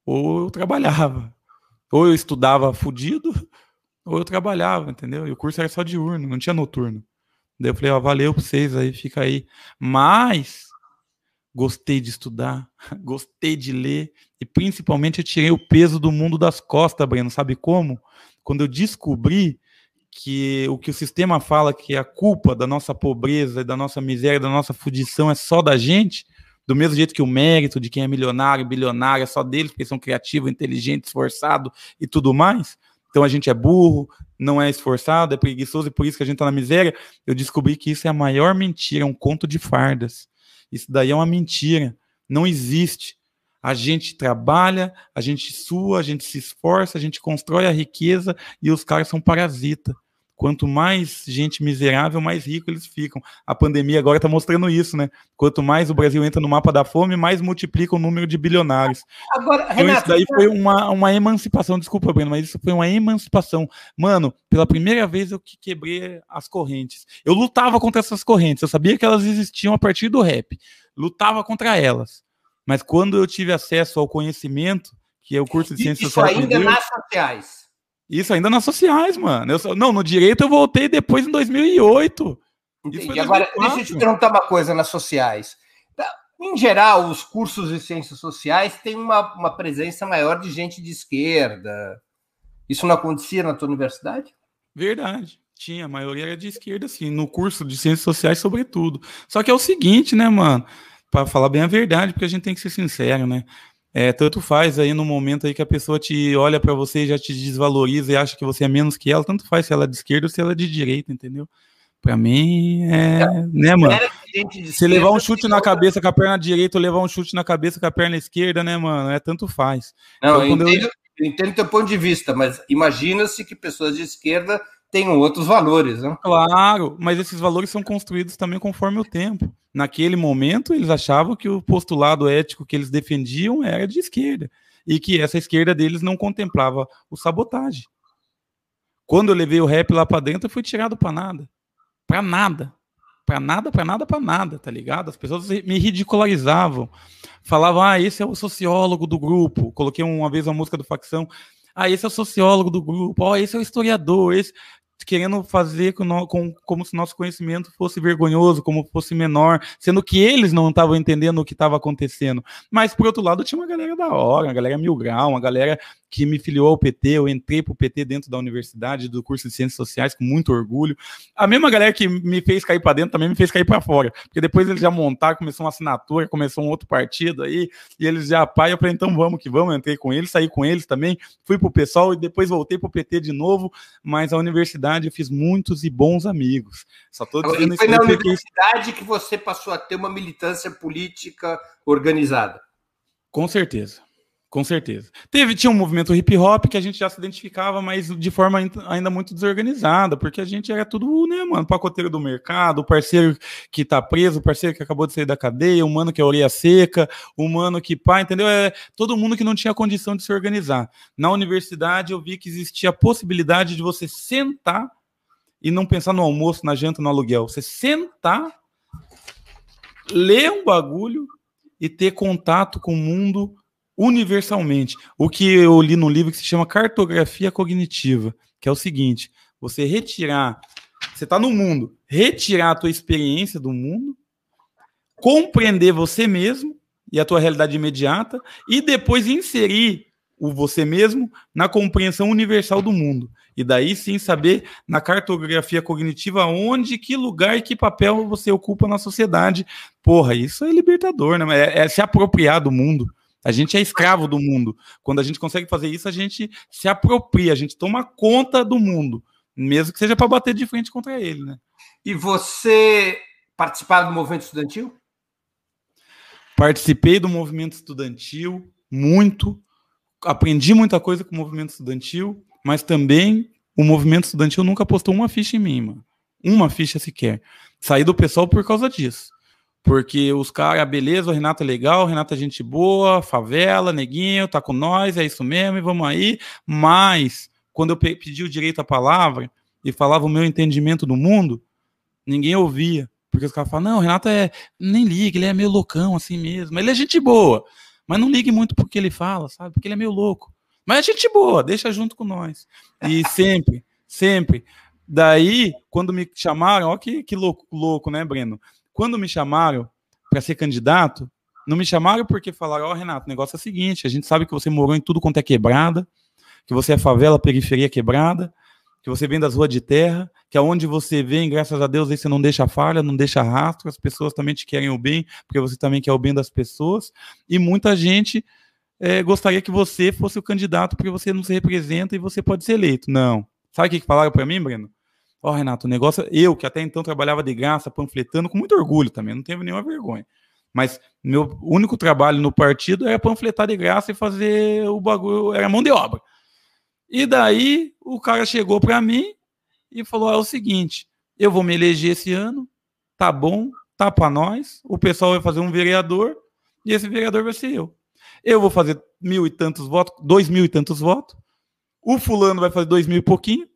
ou eu trabalhava. Ou eu estudava fudido, ou eu trabalhava, entendeu? E o curso era só diurno, não tinha noturno. Daí eu falei, ó, valeu pra vocês aí, fica aí. Mas gostei de estudar, gostei de ler e principalmente eu tirei o peso do mundo das costas, Breno. Sabe como? Quando eu descobri que o que o sistema fala que a culpa da nossa pobreza, da nossa miséria, da nossa fudição é só da gente, do mesmo jeito que o mérito de quem é milionário, bilionário é só deles, porque são criativos, inteligentes, esforçados e tudo mais. Então a gente é burro, não é esforçado, é preguiçoso e por isso que a gente está na miséria. Eu descobri que isso é a maior mentira, é um conto de fardas. Isso daí é uma mentira. Não existe. A gente trabalha, a gente sua, a gente se esforça, a gente constrói a riqueza e os caras são parasita. Quanto mais gente miserável, mais rico eles ficam. A pandemia agora está mostrando isso, né? Quanto mais o Brasil entra no mapa da fome, mais multiplica o número de bilionários. Agora, então, Renato, isso daí foi uma, uma emancipação, desculpa, Breno, mas isso foi uma emancipação. Mano, pela primeira vez eu que quebrei as correntes. Eu lutava contra essas correntes, eu sabia que elas existiam a partir do rap. Lutava contra elas. Mas quando eu tive acesso ao conhecimento, que é o curso de Ciências Sociais. Isso ainda nas sociais. Isso ainda nas sociais, mano. Eu, não, no direito eu voltei depois em 2008. E agora, deixa eu te perguntar uma coisa nas sociais. Tá, em geral, os cursos de ciências sociais têm uma, uma presença maior de gente de esquerda. Isso não acontecia na tua universidade? Verdade. Tinha, a maioria era de esquerda, assim, no curso de ciências sociais, sobretudo. Só que é o seguinte, né, mano? Para falar bem a verdade, porque a gente tem que ser sincero, né? É, tanto faz aí no momento aí que a pessoa te olha para você e já te desvaloriza e acha que você é menos que ela, tanto faz se ela é de esquerda ou se ela é de direita, entendeu? Pra mim, é. Né, mano? Se levar um chute na cabeça com a perna direita ou levar um chute na cabeça com a perna esquerda, né, mano? É tanto faz. Não, então, eu, entendo, eu... eu entendo teu ponto de vista, mas imagina-se que pessoas de esquerda tenham outros valores, né? Claro, mas esses valores são construídos também conforme o tempo. Naquele momento, eles achavam que o postulado ético que eles defendiam era de esquerda e que essa esquerda deles não contemplava o sabotagem. Quando eu levei o rap lá para dentro, eu fui tirado para nada. Para nada. Para nada, para nada, para nada, tá ligado? As pessoas me ridicularizavam. Falavam, ah, esse é o sociólogo do grupo. Coloquei uma vez a música do facção. Ah, esse é o sociólogo do grupo. Ó, oh, esse é o historiador. Esse querendo fazer com, com, como se nosso conhecimento fosse vergonhoso, como fosse menor, sendo que eles não estavam entendendo o que estava acontecendo. Mas, por outro lado, tinha uma galera da hora, uma galera mil grau, uma galera que me filiou ao PT, eu entrei para o PT dentro da universidade, do curso de Ciências Sociais, com muito orgulho. A mesma galera que me fez cair para dentro também me fez cair para fora, porque depois eles já montaram, começou uma assinatura, começou um outro partido aí, e eles já, pai, eu falei, então vamos que vamos, eu entrei com eles, saí com eles também, fui para o pessoal e depois voltei para o PT de novo, mas a universidade eu fiz muitos e bons amigos. Só tô dizendo foi na universidade que você passou a ter uma militância política organizada. Com certeza. Com certeza. Teve, tinha um movimento hip hop que a gente já se identificava, mas de forma ainda muito desorganizada, porque a gente era tudo, né, mano, pacoteiro do mercado, o parceiro que tá preso, o parceiro que acabou de sair da cadeia, o mano que é orelha seca, o mano que pá, entendeu? É todo mundo que não tinha condição de se organizar. Na universidade eu vi que existia a possibilidade de você sentar e não pensar no almoço, na janta, no aluguel. Você sentar, ler um bagulho e ter contato com o mundo universalmente. O que eu li num livro que se chama Cartografia Cognitiva, que é o seguinte: você retirar, você está no mundo, retirar a tua experiência do mundo, compreender você mesmo e a tua realidade imediata e depois inserir o você mesmo na compreensão universal do mundo. E daí sim saber na cartografia cognitiva onde, que lugar e que papel você ocupa na sociedade. Porra, isso é libertador, né? É, é se apropriar do mundo A gente é escravo do mundo. Quando a gente consegue fazer isso, a gente se apropria, a gente toma conta do mundo, mesmo que seja para bater de frente contra ele, né? E você participava do movimento estudantil? Participei do movimento estudantil muito, aprendi muita coisa com o movimento estudantil, mas também o movimento estudantil nunca postou uma ficha em mim, mano. Uma ficha sequer. Saí do pessoal por causa disso. Porque os caras, beleza, o Renato é legal, o Renato é gente boa, favela, neguinho, tá com nós, é isso mesmo, e vamos aí. Mas, quando eu pedi o direito à palavra e falava o meu entendimento do mundo, ninguém ouvia. Porque os caras falam, não, o Renato é. Nem liga, ele é meio loucão assim mesmo. Ele é gente boa. Mas não ligue muito porque ele fala, sabe? Porque ele é meio louco. Mas é gente boa, deixa junto com nós. E sempre, sempre. Daí, quando me chamaram, ó que, que louco, louco, né, Breno? Quando me chamaram para ser candidato, não me chamaram porque falaram, ó, oh, Renato, o negócio é o seguinte, a gente sabe que você morou em tudo quanto é quebrada, que você é favela, periferia quebrada, que você vem das ruas de terra, que aonde você vem, graças a Deus, aí você não deixa falha, não deixa rastro, as pessoas também te querem o bem, porque você também quer o bem das pessoas, e muita gente é, gostaria que você fosse o candidato porque você não se representa e você pode ser eleito. Não. Sabe o que falaram para mim, Breno? Ó, oh, Renato, o negócio, eu que até então trabalhava de graça, panfletando, com muito orgulho também, não tenho nenhuma vergonha. Mas meu único trabalho no partido era panfletar de graça e fazer o bagulho, era mão de obra. E daí o cara chegou para mim e falou: é o seguinte, eu vou me eleger esse ano, tá bom, tá para nós, o pessoal vai fazer um vereador e esse vereador vai ser eu. Eu vou fazer mil e tantos votos, dois mil e tantos votos. O fulano vai fazer dois mil e pouquinho.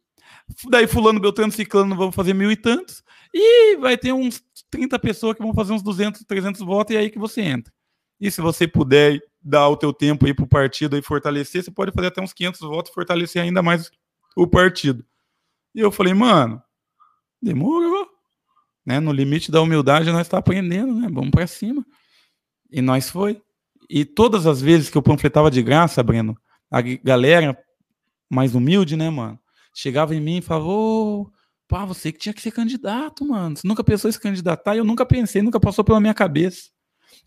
Daí fulano, Beltrano, Ciclano vão fazer mil e tantos. E vai ter uns 30 pessoas que vão fazer uns 200, 300 votos e é aí que você entra. E se você puder dar o teu tempo aí pro partido e fortalecer, você pode fazer até uns 500 votos e fortalecer ainda mais o partido. E eu falei, mano, demorou. Né? No limite da humildade nós está aprendendo, né? Vamos para cima. E nós foi. E todas as vezes que eu panfletava de graça, Breno, a galera mais humilde, né, mano, chegava em mim e falava, ô, pá, você que tinha que ser candidato, mano. Você nunca pensou em se candidatar? E eu nunca pensei, nunca passou pela minha cabeça.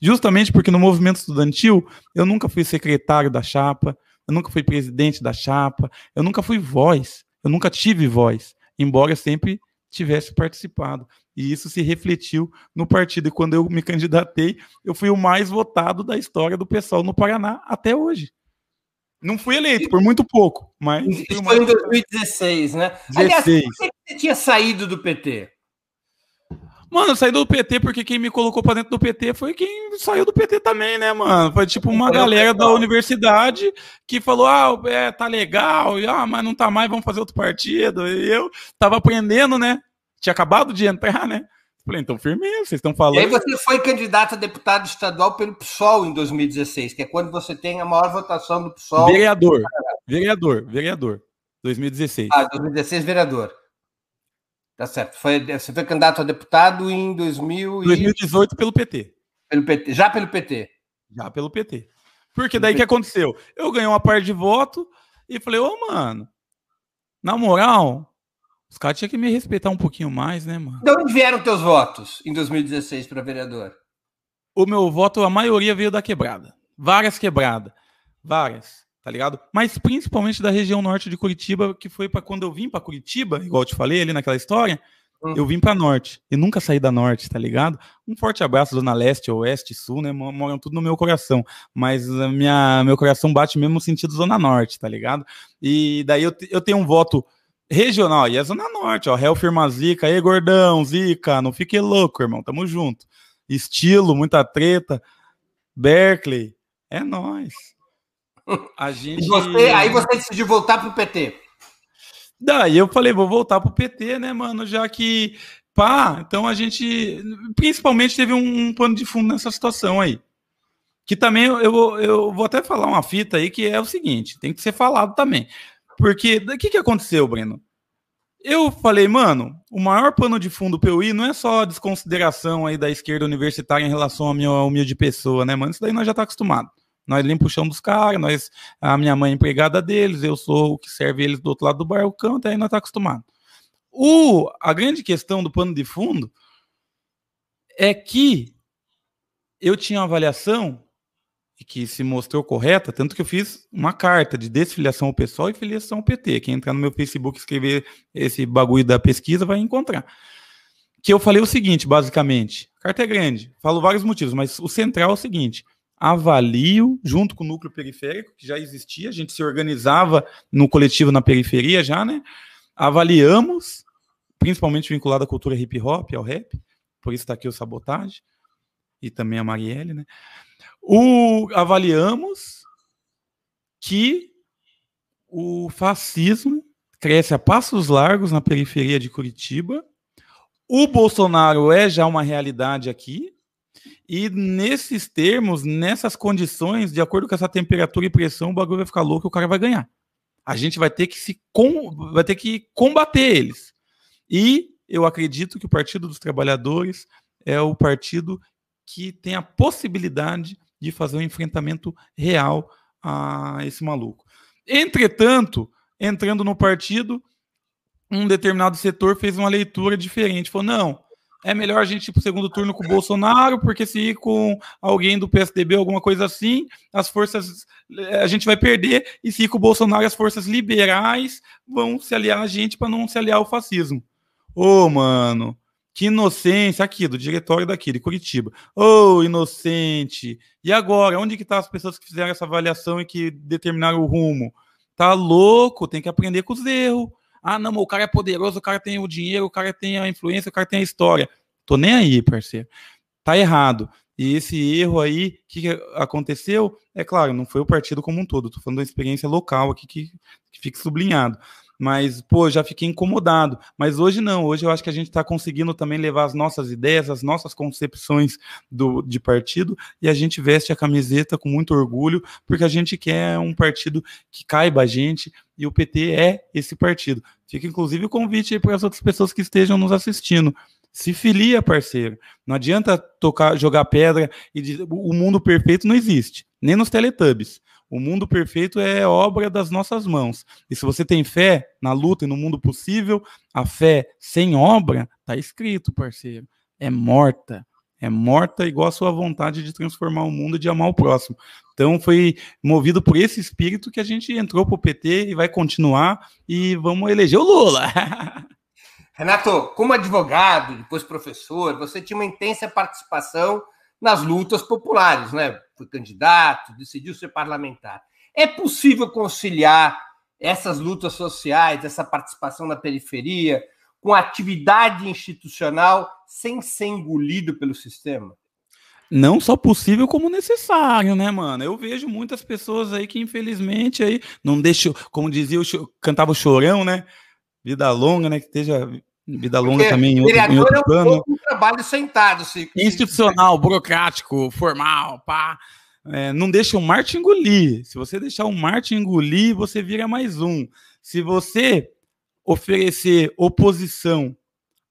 Justamente porque no movimento estudantil eu nunca fui secretário da chapa, eu nunca fui presidente da chapa, eu nunca fui voz, eu nunca tive voz, embora sempre tivesse participado. E isso se refletiu no partido. E quando eu me candidatei, eu fui o mais votado da história do pessoal no Paraná até hoje. Não fui eleito, por muito pouco, mas. Isso foi em 2016, né? 16. Aliás, por que você tinha saído do PT? Mano, eu saí do PT porque quem me colocou pra dentro do PT foi quem saiu do PT também, né, mano? Foi tipo uma galera da universidade que falou: ah, é, tá legal, e, ah, mas não tá mais, vamos fazer outro partido. E eu tava aprendendo, né? Tinha acabado de entrar, né? Falei, então firmeza, vocês estão falando. E aí você foi candidato a deputado estadual pelo PSOL em 2016, que é quando você tem a maior votação do PSOL. Vereador, vereador, vereador. 2016. Ah, 2016, vereador. Tá certo. Foi, você foi candidato a deputado em 2000 e... 2018 pelo PT. Pelo PT. Já pelo PT. Já pelo PT. Porque daí o que aconteceu? Eu ganhei uma parte de voto e falei, ô, mano, na moral, os caras tinham que me respeitar um pouquinho mais, né, mano? De onde vieram teus votos em 2016 para vereador? O meu voto, a maioria veio da quebrada. Várias quebradas. Várias tá ligado? Mas principalmente da região norte de Curitiba, que foi para quando eu vim para Curitiba, igual eu te falei ali naquela história, uhum. eu vim para norte. E nunca saí da norte, tá ligado? Um forte abraço, Zona Leste, Oeste, Sul, né? Moram tudo no meu coração. Mas a minha, meu coração bate mesmo no sentido Zona Norte, tá ligado? E daí eu, eu tenho um voto regional, e é Zona Norte, ó. Réu Firma Zica, aí, gordão, Zica, não fique louco, irmão, tamo junto. Estilo, muita treta. Berkeley, é nós. A gente. Você, aí você decidiu voltar pro PT. Daí eu falei, vou voltar pro PT, né, mano? Já que. Pá, então a gente. Principalmente teve um, um pano de fundo nessa situação aí. Que também eu, eu vou até falar uma fita aí que é o seguinte: tem que ser falado também. Porque o que, que aconteceu, Breno? Eu falei, mano, o maior pano de fundo para eu não é só a desconsideração aí da esquerda universitária em relação à minha humilde pessoa, né, mano? Isso daí nós já tá acostumado. Nós limpamos o chão dos caras, nós, a minha mãe é empregada deles, eu sou o que serve eles do outro lado do balcão, até aí nós tá acostumado. O, a grande questão do pano de fundo é que eu tinha uma avaliação que se mostrou correta, tanto que eu fiz uma carta de desfiliação ao pessoal e filiação ao PT. Quem entrar no meu Facebook e escrever esse bagulho da pesquisa vai encontrar. Que eu falei o seguinte, basicamente. A carta é grande, falo vários motivos, mas o central é o seguinte: avalio, junto com o núcleo periférico, que já existia, a gente se organizava no coletivo na periferia já, né? Avaliamos, principalmente vinculado à cultura hip hop, ao rap, por isso está aqui o Sabotagem, e também a Marielle, né? O, avaliamos que o fascismo cresce a passos largos na periferia de Curitiba. O Bolsonaro é já uma realidade aqui. E nesses termos, nessas condições, de acordo com essa temperatura e pressão, o bagulho vai ficar louco e o cara vai ganhar. A gente vai ter que se com, vai ter que combater eles. E eu acredito que o Partido dos Trabalhadores é o partido que tem a possibilidade de fazer um enfrentamento real a esse maluco. Entretanto, entrando no partido, um determinado setor fez uma leitura diferente. Falou: não, é melhor a gente ir para o segundo turno com o Bolsonaro, porque se ir com alguém do PSDB, alguma coisa assim, as forças. A gente vai perder, e se ir com o Bolsonaro, as forças liberais vão se aliar a gente para não se aliar ao fascismo. Ô, oh, mano, que inocência aqui, do diretório daqui, de Curitiba. Ô, oh, inocente. E agora, onde que tá as pessoas que fizeram essa avaliação e que determinaram o rumo? Tá louco, tem que aprender com os erros. Ah, não, o cara é poderoso, o cara tem o dinheiro, o cara tem a influência, o cara tem a história. Tô nem aí, parceiro. Tá errado. E esse erro aí, o que, aconteceu? É claro, não foi o partido como um todo, tô falando da experiência local aqui que, que fica sublinhado. Mas, pô, já fiquei incomodado. Mas hoje não, hoje eu acho que a gente está conseguindo também levar as nossas ideias, as nossas concepções do, de partido, e a gente veste a camiseta com muito orgulho, porque a gente quer um partido que caiba a gente, e o PT é esse partido. Fica inclusive o convite para as outras pessoas que estejam nos assistindo. Se filia, parceiro. Não adianta tocar, jogar pedra e dizer, o mundo perfeito não existe, nem nos Teletubbies. O mundo perfeito é obra das nossas mãos. E se você tem fé na luta e no mundo possível, a fé sem obra, tá escrito, parceiro, é morta. É morta igual a sua vontade de transformar o mundo e de amar o próximo. Então foi movido por esse espírito que a gente entrou pro PT e vai continuar e vamos eleger o Lula. Renato, como advogado, depois professor, você tinha uma intensa participação nas lutas populares, né? Foi candidato, decidiu ser parlamentar. É possível conciliar essas lutas sociais, essa participação na periferia, com atividade institucional sem ser engolido pelo sistema? Não só possível como necessário, né, mano? Eu vejo muitas pessoas aí que infelizmente aí não deixam, como dizia, cantava o chorão, né? Vida longa, né? Que esteja Vida longa Porque também em outro, em outro é um plano. Um trabalho sentado, se, institucional, se... burocrático, formal, pá. É, não deixa o Marte engolir. Se você deixar o Marte engolir, você vira mais um. Se você oferecer oposição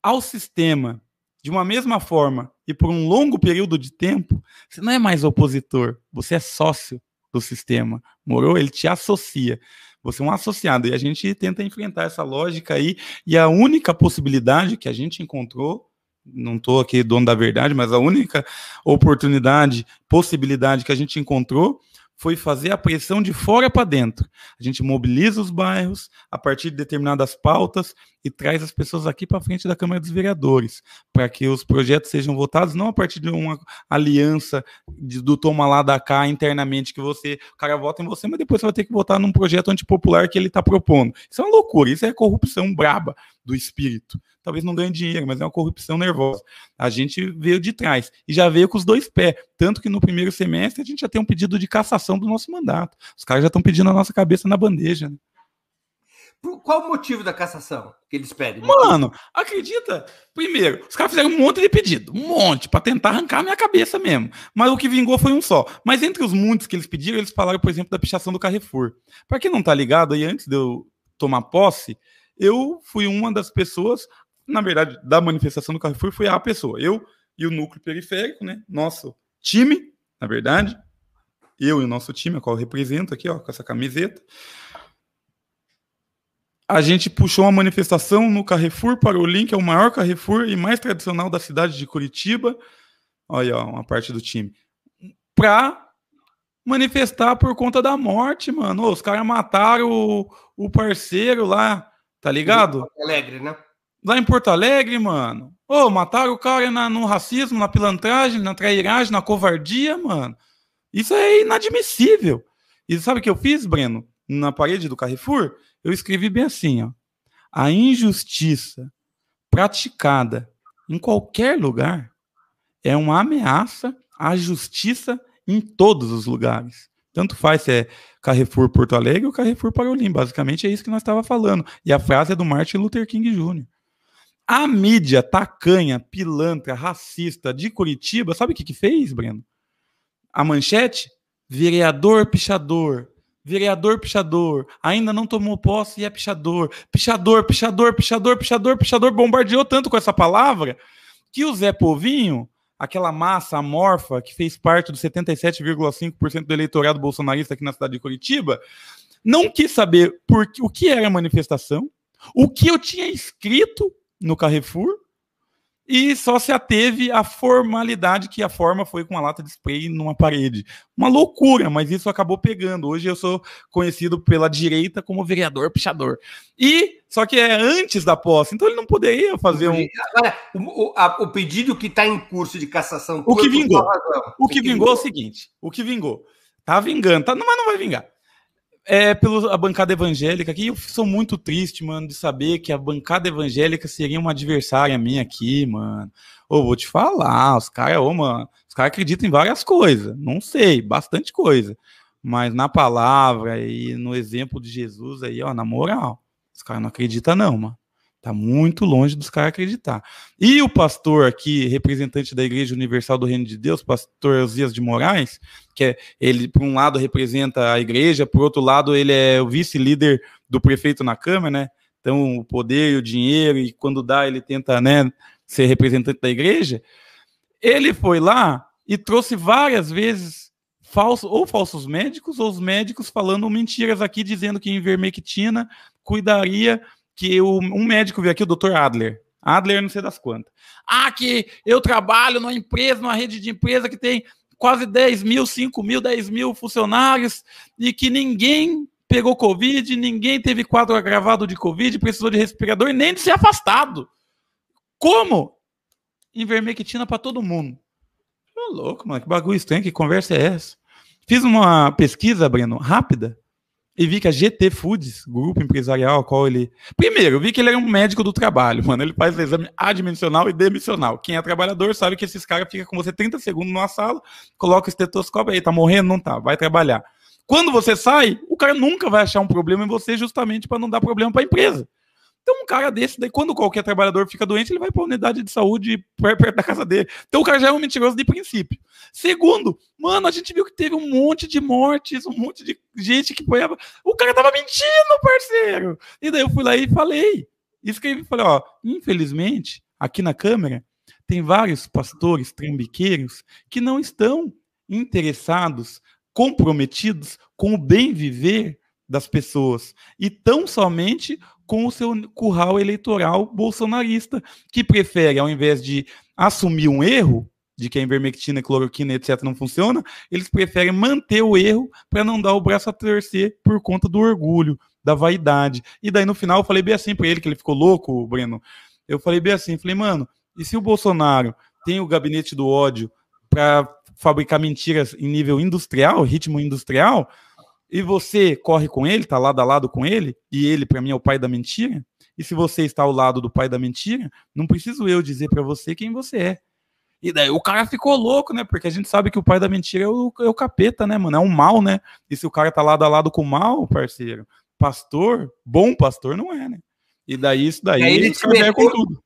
ao sistema de uma mesma forma e por um longo período de tempo, você não é mais opositor, você é sócio do sistema. Morou? Ele te associa. Você é um associado. E a gente tenta enfrentar essa lógica aí. E a única possibilidade que a gente encontrou, não estou aqui dono da verdade, mas a única oportunidade, possibilidade que a gente encontrou foi fazer a pressão de fora para dentro. A gente mobiliza os bairros a partir de determinadas pautas e traz as pessoas aqui para frente da Câmara dos Vereadores, para que os projetos sejam votados não a partir de uma aliança de, do toma lá da cá internamente que você, o cara vota em você, mas depois você vai ter que votar num projeto antipopular que ele está propondo. Isso é uma loucura, isso é corrupção braba do espírito. Talvez não ganhe dinheiro, mas é uma corrupção nervosa. A gente veio de trás e já veio com os dois pés. Tanto que no primeiro semestre a gente já tem um pedido de cassação do nosso mandato. Os caras já estão pedindo a nossa cabeça na bandeja. Né? Qual o motivo da cassação que eles pedem? Mano, acredita? Primeiro, os caras fizeram um monte de pedido, um monte, para tentar arrancar a minha cabeça mesmo. Mas o que vingou foi um só. Mas entre os muitos que eles pediram, eles falaram, por exemplo, da pichação do Carrefour. Para quem não tá ligado, aí antes de eu tomar posse, eu fui uma das pessoas, na verdade, da manifestação do Carrefour, fui a pessoa. Eu e o núcleo periférico, né? Nosso time, na verdade. Eu e o nosso time, a qual eu represento aqui, ó, com essa camiseta. A gente puxou uma manifestação no Carrefour para o Link, é o maior Carrefour e mais tradicional da cidade de Curitiba. Olha, ó, uma parte do time. Para manifestar por conta da morte, mano. Os caras mataram o, o parceiro lá, tá ligado? Porto Alegre, né? Lá em Porto Alegre, mano. Ô, mataram o cara na, no racismo, na pilantragem, na trairagem, na covardia, mano. Isso é inadmissível. E sabe o que eu fiz, Breno? Na parede do Carrefour, eu escrevi bem assim, ó. A injustiça praticada em qualquer lugar é uma ameaça à justiça em todos os lugares. Tanto faz se é Carrefour Porto Alegre ou Carrefour Parolim. Basicamente é isso que nós estava falando. E a frase é do Martin Luther King Jr. A mídia tacanha, pilantra, racista de Curitiba, sabe o que, que fez, Breno? A manchete? Vereador pichador. Vereador pichador. Ainda não tomou posse e é pichador. Pichador, pichador, pichador, pichador, pichador. Bombardeou tanto com essa palavra que o Zé Povinho aquela massa amorfa que fez parte dos 77,5% do eleitorado bolsonarista aqui na cidade de Curitiba, não quis saber por, o que era a manifestação, o que eu tinha escrito no Carrefour, e só se ateve à formalidade que a forma foi com uma lata de spray numa parede. Uma loucura, mas isso acabou pegando. Hoje eu sou conhecido pela direita como vereador pichador. E só que é antes da posse, então ele não poderia fazer um. Agora, o, a, o pedido que está em curso de cassação. O que vingou. O que, vingou é o seguinte: o que vingou. Tá vingando, tá, mas não vai vingar é pela bancada evangélica aqui. Eu sou muito triste, mano, de saber que a bancada evangélica seria uma adversária minha aqui, mano. Ô, vou te falar, os caras, ô, mano, os caras acreditam em várias coisas. Não sei, bastante coisa. Mas na palavra e no exemplo de Jesus aí, ó, na moral, os caras não acreditam, não, mano. Tá muito longe dos caras acreditar. E o pastor aqui, representante da Igreja Universal do Reino de Deus, pastor Osias de Moraes, que é, ele, por um lado, representa a igreja, por outro lado, ele é o vice-líder do prefeito na Câmara, né? Então, o poder, e o dinheiro, e quando dá, ele tenta né, ser representante da igreja. Ele foi lá e trouxe várias vezes falso, ou falsos médicos, ou os médicos falando mentiras aqui, dizendo que Ivermectina cuidaria que o, um médico veio aqui, o doutor Adler. Adler, não sei das quantas. Ah, que eu trabalho numa empresa, numa rede de empresa que tem quase 10 mil, 5 mil, 10 mil funcionários e que ninguém pegou Covid, ninguém teve quadro agravado de Covid, precisou de respirador e nem de ser afastado. Como? Invermectina para todo mundo. Tô louco, mano. Que bagulho estranho, que conversa é essa? Fiz uma pesquisa, Breno, rápida e vi que a GT Foods, grupo empresarial, qual ele. Primeiro, vi que ele era um médico do trabalho, mano. Ele faz exame admissional e demissional. Quem é trabalhador sabe que esses caras ficam com você 30 segundos numa sala, coloca o estetoscópio aí, tá morrendo? Não tá, vai trabalhar. Quando você sai, o cara nunca vai achar um problema em você justamente para não dar problema para a empresa. Então, um cara desse, daí, quando qualquer trabalhador fica doente, ele vai para a unidade de saúde perto da casa dele. Então, o cara já é um mentiroso de princípio. Segundo, mano, a gente viu que teve um monte de mortes, um monte de gente que foi. O cara tava mentindo, parceiro. E daí eu fui lá e falei. Escrevi, falei, ó, infelizmente, aqui na Câmara, tem vários pastores trambiqueiros que não estão interessados, comprometidos com o bem viver das pessoas e tão somente com o seu curral eleitoral bolsonarista, que prefere, ao invés de assumir um erro, de que a invermectina, cloroquina, etc., não funciona, eles preferem manter o erro para não dar o braço a torcer por conta do orgulho, da vaidade. E daí no final eu falei bem assim para ele, que ele ficou louco, Breno. Eu falei bem assim, falei, mano, e se o Bolsonaro tem o gabinete do ódio para fabricar mentiras em nível industrial, ritmo industrial, e você corre com ele, está lado a lado com ele, e ele, para mim, é o pai da mentira, e se você está ao lado do pai da mentira, não preciso eu dizer para você quem você é. E daí o cara ficou louco, né? Porque a gente sabe que o pai da mentira é o, é o capeta, né, mano? É um mal, né? E se o cara tá lado a lado com o mal, parceiro, pastor, bom pastor não é, né? E daí isso daí e ele te meteu, com tudo.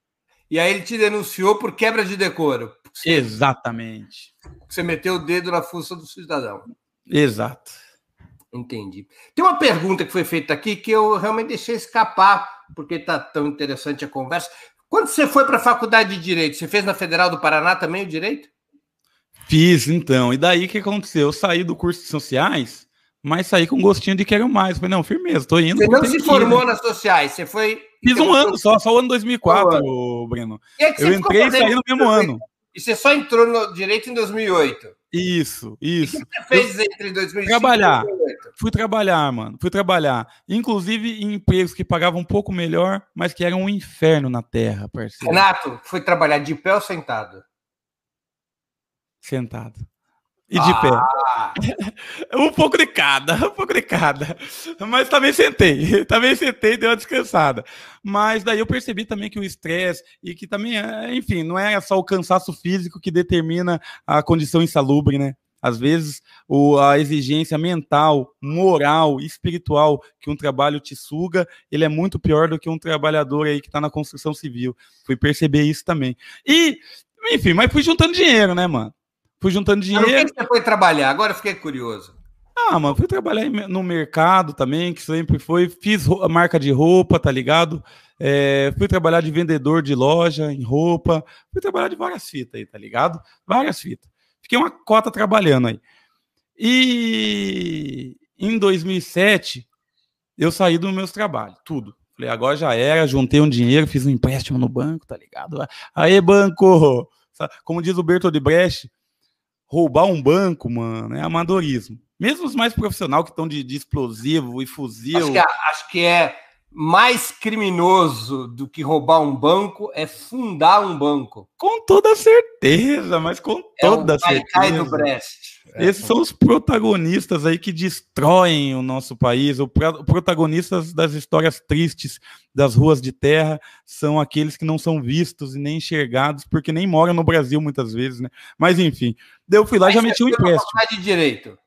E aí ele te denunciou por quebra de decoro. Exatamente. Você meteu o dedo na força do cidadão. Exato. Entendi. Tem uma pergunta que foi feita aqui que eu realmente deixei escapar, porque está tão interessante a conversa. Quando você foi para a faculdade de Direito, você fez na Federal do Paraná também o Direito? Fiz, então. E daí o que aconteceu? Eu saí do curso de Sociais, mas saí com gostinho de quero mais. Falei, não, firmeza, tô indo. Você não se formou ir, né? nas Sociais, você foi... Fiz um ano só, só o ano 2004, oh, Breno. É eu entrei e saí no mesmo ano. E você só entrou no direito em 2008. Isso, isso. O que você fez eu, entre 2005 trabalhar. e 2008? Fui trabalhar, mano. Fui trabalhar. Inclusive em empregos que pagavam um pouco melhor, mas que eram um inferno na terra, parceiro. Renato, foi trabalhar de pé ou sentado? Sentado. E de ah. pé. um pouco de cada, um pouco de cada. Mas também sentei, também sentei e dei uma descansada. Mas daí eu percebi também que o estresse e que também, é, enfim, não é só o cansaço físico que determina a condição insalubre, né? Às vezes, o, a exigência mental, moral, espiritual que um trabalho te suga, ele é muito pior do que um trabalhador aí que está na construção civil. Fui perceber isso também. E, enfim, mas fui juntando dinheiro, né, mano? Fui juntando dinheiro. Mas que você foi trabalhar? Agora fiquei curioso. Ah, mano, fui trabalhar no mercado também, que sempre foi. Fiz a marca de roupa, tá ligado? É, fui trabalhar de vendedor de loja em roupa. Fui trabalhar de várias fitas aí, tá ligado? Várias fitas. Fiquei uma cota trabalhando aí. E em 2007, eu saí dos meus trabalhos, tudo. Falei, agora já era, juntei um dinheiro, fiz um empréstimo no banco, tá ligado? Aí, banco! Como diz o Bertold Brecht, roubar um banco, mano, é amadorismo. Mesmo os mais profissionais que estão de, de, explosivo e fuzil. Acho que, é, acho que, é mais criminoso do que roubar um banco é fundar um banco. Com toda certeza, mas com é toda certeza. do Brest. É, Esses são os protagonistas aí que destroem o nosso país. Os protagonistas das histórias tristes das ruas de terra são aqueles que não são vistos e nem enxergados, porque nem moram no Brasil muitas vezes, né? Mas enfim, eu fui lá e já meti um empréstimo. de direito.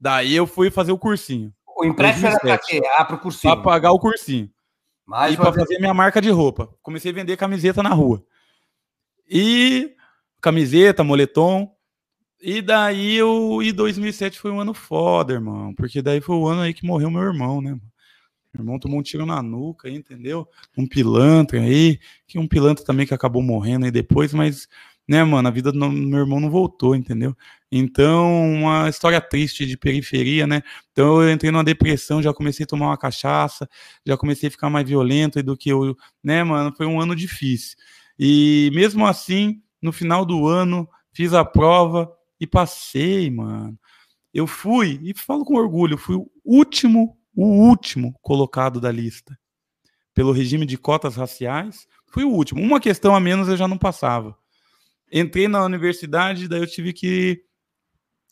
Daí eu fui fazer o cursinho. O empréstimo era para quê? Ah, para o cursinho. Para pagar o cursinho. Mais e para fazer minha marca de roupa. Comecei a vender camiseta na rua. E camiseta, moletom. E daí eu, e 2007 foi um ano foda, irmão, porque daí foi o ano aí que morreu meu irmão, né? Meu irmão tomou um tiro na nuca, entendeu? Um pilantra aí, que um pilantra também que acabou morrendo aí depois, mas, né, mano, a vida do meu irmão não voltou, entendeu? Então, uma história triste de periferia, né? Então eu entrei numa depressão, já comecei a tomar uma cachaça, já comecei a ficar mais violento do que eu, né, mano? Foi um ano difícil. E mesmo assim, no final do ano, fiz a prova, e passei, mano. Eu fui, e falo com orgulho, fui o último, o último colocado da lista. Pelo regime de cotas raciais, fui o último. Uma questão a menos eu já não passava. Entrei na universidade, daí eu tive que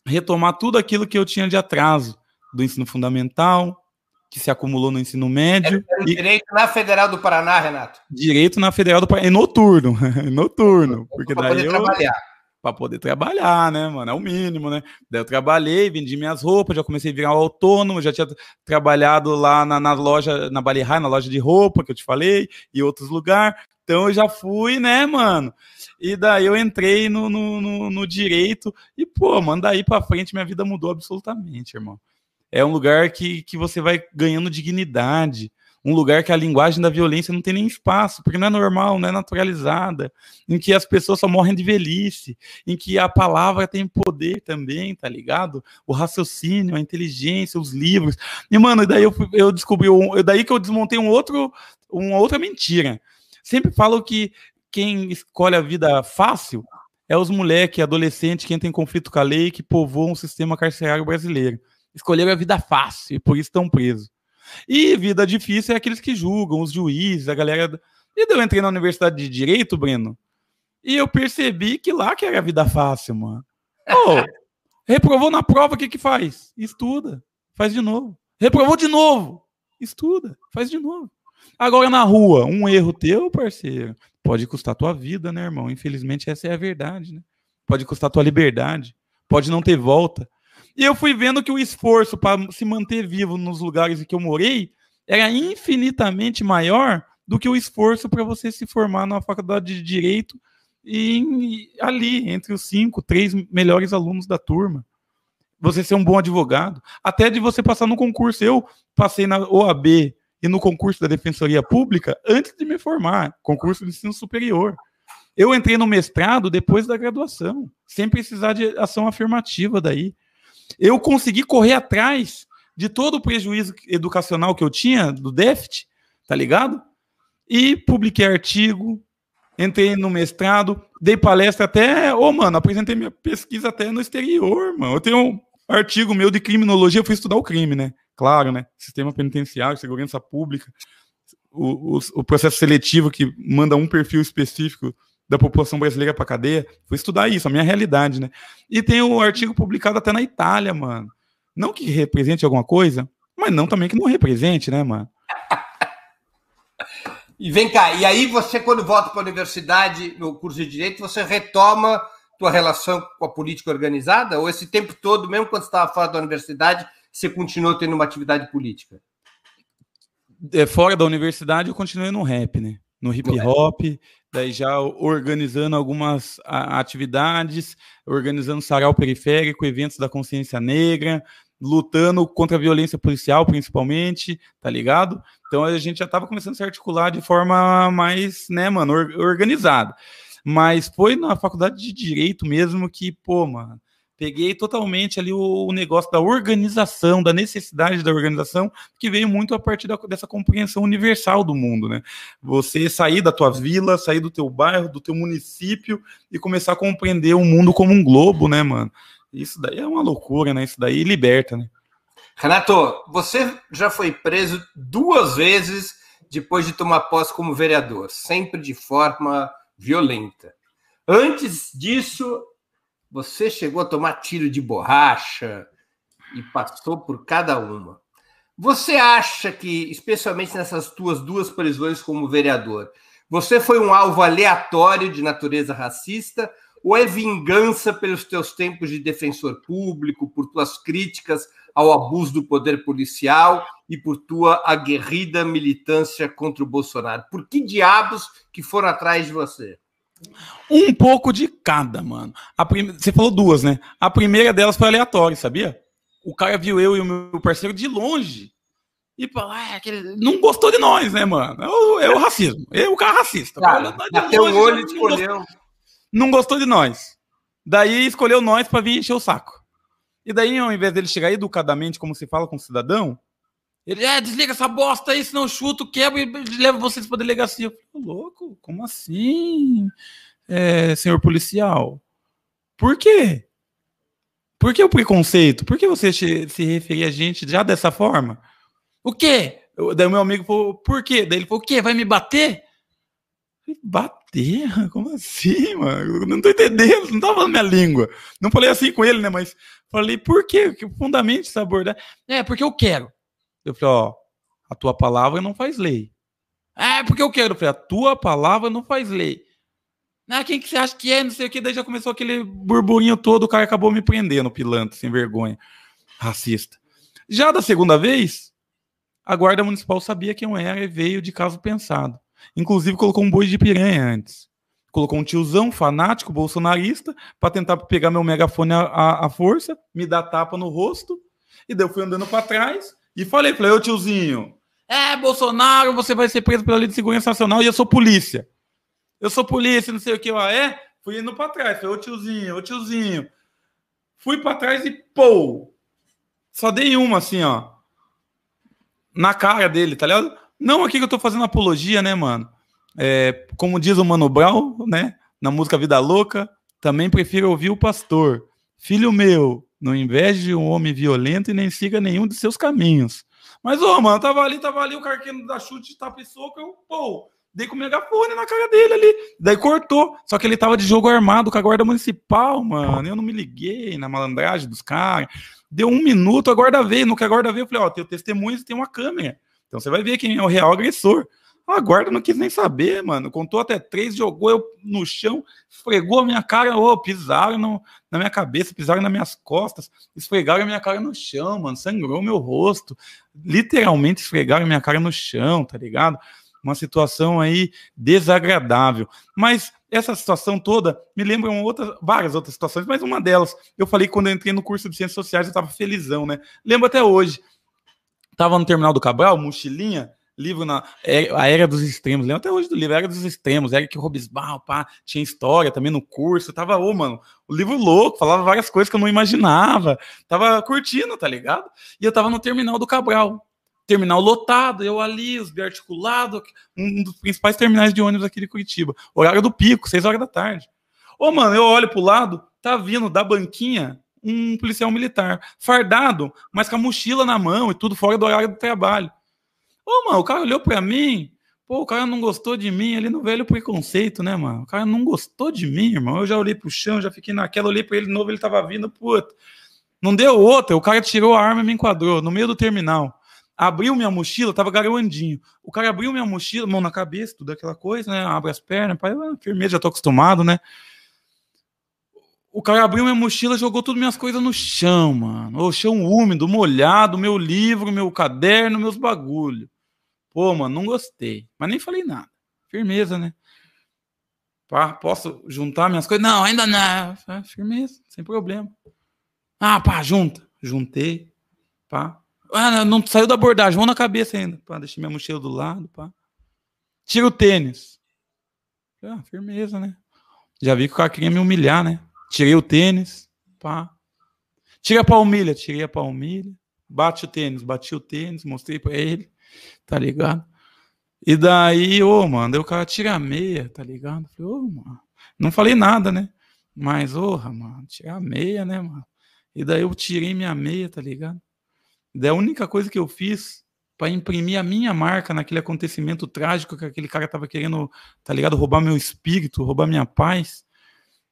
retomar tudo aquilo que eu tinha de atraso do ensino fundamental, que se acumulou no ensino médio. Era, e... Direito na Federal do Paraná, Renato? Direito na Federal do Paraná, e noturno, noturno, porque daí eu... trabalhar para poder trabalhar, né, mano? É o mínimo, né? Daí eu trabalhei, vendi minhas roupas, já comecei a virar autônomo, já tinha trabalhado lá na, na loja, na Bali na loja de roupa que eu te falei, e outros lugares. Então eu já fui, né, mano? E daí eu entrei no, no, no, no direito e, pô, mano, daí pra frente minha vida mudou absolutamente, irmão. É um lugar que, que você vai ganhando dignidade um lugar que a linguagem da violência não tem nem espaço, porque não é normal, não é naturalizada, em que as pessoas só morrem de velhice, em que a palavra tem poder também, tá ligado? O raciocínio, a inteligência, os livros. E, mano, daí eu, eu descobri, um, daí que eu desmontei um outro, uma outra mentira. Sempre falo que quem escolhe a vida fácil é os moleques, adolescentes que entram em conflito com a lei, que povoam o sistema carcerário brasileiro. Escolheram a vida fácil e por isso estão presos. E vida difícil é aqueles que julgam, os juízes, a galera. E eu entrei na Universidade de Direito, Breno, e eu percebi que lá que era a vida fácil, mano. Oh, reprovou na prova, o que que faz? Estuda, faz de novo. Reprovou de novo, estuda, faz de novo. Agora na rua, um erro teu, parceiro, pode custar tua vida, né, irmão? Infelizmente essa é a verdade, né? Pode custar tua liberdade, pode não ter volta. E eu fui vendo que o esforço para se manter vivo nos lugares em que eu morei era infinitamente maior do que o esforço para você se formar na faculdade de direito e, ali entre os cinco, três melhores alunos da turma. Você ser um bom advogado, até de você passar no concurso. Eu passei na OAB e no concurso da Defensoria Pública antes de me formar, concurso de ensino superior. Eu entrei no mestrado depois da graduação, sem precisar de ação afirmativa daí eu consegui correr atrás de todo o prejuízo educacional que eu tinha do déficit, tá ligado? E publiquei artigo, entrei no mestrado, dei palestra até, ô, oh, mano, apresentei minha pesquisa até no exterior, mano. Eu tenho um artigo meu de criminologia, eu fui estudar o crime, né? Claro, né? Sistema penitenciário, segurança pública, o, o, o processo seletivo que manda um perfil específico da população brasileira para cadeia, fui estudar isso, a minha realidade, né? E tem o um artigo publicado até na Itália, mano. Não que represente alguma coisa, mas não também que não represente, né, mano? E vem cá, e aí você, quando volta para a universidade, no curso de Direito, você retoma tua relação com a política organizada? Ou esse tempo todo, mesmo quando você estava fora da universidade, você continuou tendo uma atividade política? É, fora da universidade, eu continuei no rap, né? No hip hop, daí já organizando algumas atividades, organizando sarau periférico, eventos da consciência negra, lutando contra a violência policial, principalmente, tá ligado? Então a gente já estava começando a se articular de forma mais, né, mano, organizada. Mas foi na faculdade de Direito mesmo que, pô, mano, peguei totalmente ali o, negócio da organização, da necessidade da organização, que veio muito a partir da, dessa compreensão universal do mundo, né? Você sair da tua vila, sair do teu bairro, do teu município e começar a compreender o mundo como um globo, né, mano? Isso daí é uma loucura, né? Isso daí liberta, né? Renato, você já foi preso duas vezes depois de tomar posse como vereador, sempre de forma violenta. Antes disso, você chegou a tomar tiro de borracha e passou por cada uma. Você acha que, especialmente nessas tuas duas prisões como vereador, você foi um alvo aleatório de natureza racista ou é vingança pelos teus tempos de defensor público, por tuas críticas ao abuso do poder policial e por tua aguerrida militância contra o Bolsonaro? Por que diabos que foram atrás de você? Um pouco de cada, mano. Prime... Você falou duas, né? A primeira delas foi aleatória, sabia? O cara viu eu e o meu parceiro de longe. E falou, ah, aquele... não gostou de nós, né, mano? É o, é o racismo. É o cara racista. Cara, bateu o olho e escolheu não gostou de nós. Daí escolheu nós para vir encher o saco. E daí, ao invés dele chegar educadamente, como se fala com o cidadão, ele, é, desliga essa bosta aí, senão eu chuto, quebro e leva vocês pra delegacia. Eu falei, louco, como assim, é, senhor policial? Por quê? Por que o preconceito? Por que você se referir a gente já dessa forma? O quê? daí o meu amigo falou, por quê? Daí ele falou, o quê? Vai me bater? Bater? Como assim, mano? Eu não tô entendendo, não tava falando minha língua. Não falei assim com ele, né? Mas falei, por quê? Que fundamento essa abordagem? É, porque eu quero. Eu falei, ó, a tua palavra não faz lei. É, porque eu quero. Eu falei, a tua palavra não faz lei. Ah, quem que você acha que é? Não sei o que. Daí já começou aquele burburinho todo, o cara acabou me prendendo, pilantra, sem vergonha. Racista. Já da segunda vez, a guarda municipal sabia quem eu era e veio de caso pensado. Inclusive colocou um boi de piranha antes. Colocou um tiozão fanático bolsonarista para tentar pegar meu megafone à, à, força, me dar tapa no rosto. E daí eu fui andando para trás e falei, falei, ô tiozinho, é, Bolsonaro, você vai ser preso pela lei de segurança nacional e eu sou polícia. Eu sou polícia, não sei o que, ó, é? Fui indo para trás, falei, ô tiozinho, ô tiozinho. Fui para trás e pô! Só dei uma assim, ó. Na cara dele, tá ligado? Não aqui que eu tô fazendo apologia, né, mano? É, como diz o Mano Brown, né? Na música Vida Louca, também prefiro ouvir o pastor. Filho meu, não inveje um homem violento e nem siga nenhum de seus caminhos. Mas, ô, mano, tava ali, tava ali o carqueiro da chute, tapa e soco, eu, pô, dei com o megafone na cara dele ali. Daí cortou. Só que ele tava de jogo armado com a guarda municipal, mano. Eu não me liguei na malandragem dos caras. Deu um minuto, a guarda veio. No que a guarda veio, eu falei, ó, tem testemunhos e tem uma câmera. Então você vai ver quem é o real agressor. A guarda não quis nem saber, mano. Contou até três, jogou eu no chão, esfregou a minha cara, oh, pisaram no, na minha cabeça, pisaram nas minhas costas, esfregaram a minha cara no chão, mano. Sangrou meu rosto. Literalmente esfregaram a minha cara no chão, tá ligado? Uma situação aí desagradável. Mas essa situação toda me lembra outras, várias outras situações, mas uma delas, eu falei que quando eu entrei no curso de Ciências Sociais, eu tava felizão, né? Lembro até hoje. Tava no terminal do Cabral, mochilinha, livro na é, A Era dos Extremos. Lembro até hoje do livro, Era dos Extremos, Eric Robisbal, pá, tinha história também no curso. Tava, ô, mano, o livro louco, falava várias coisas que eu não imaginava. Tava curtindo, tá ligado? E eu tava no terminal do Cabral. terminal lotado, eu ali, os biarticulados, um dos principais terminais de ônibus aqui de Curitiba. Horário do pico, seis horas da tarde. Ô, mano, eu olho pro lado, tá vindo da banquinha um policial militar, fardado, mas com a mochila na mão e tudo fora do horário do trabalho. Ô, mano, o cara olhou pra mim, pô, o cara não gostou de mim ali no velho preconceito, né, mano? O cara não gostou de mim, irmão. Eu já olhei pro chão, já fiquei naquela, olhei pra ele de novo, ele tava vindo, puto. Não deu outra, o cara tirou a arma e me enquadrou no meio do terminal. Abriu minha mochila, tava garoandinho. O cara abriu minha mochila, mão na cabeça, tudo aquela coisa, né? Abre as pernas, pai, ah, firmeza, já tô acostumado, né? O cara abriu minha mochila, jogou todas minhas coisas no chão, mano. O chão úmido, molhado, meu livro, meu caderno, meus bagulho. Pô, mano, não gostei. Mas nem falei nada. Firmeza, né? Pá, posso juntar minhas coisas? Não, ainda não. Ah, firmeza, sem problema. Ah, pá, junta. Juntei. Pá. Ah, não saiu da abordagem, mão na cabeça ainda. Pá, deixei minha mochila do lado, pá. Tira o tênis. Ah, firmeza, né? Já vi que o cara queria me humilhar, né? Tirei o tênis, pá. Tira a palmilha, tirei a palmilha. Bate o tênis, bati o tênis, mostrei pra ele tá ligado? E daí, ô, mano, daí o cara tira a meia, tá ligado? Falei, ô, mano, não falei nada, né? Mas, orra, mano, tira a meia, né, mano? E daí eu tirei minha meia, tá ligado? E daí a única coisa que eu fiz para imprimir a minha marca naquele acontecimento trágico que aquele cara tava querendo, tá ligado? Roubar meu espírito, roubar minha paz.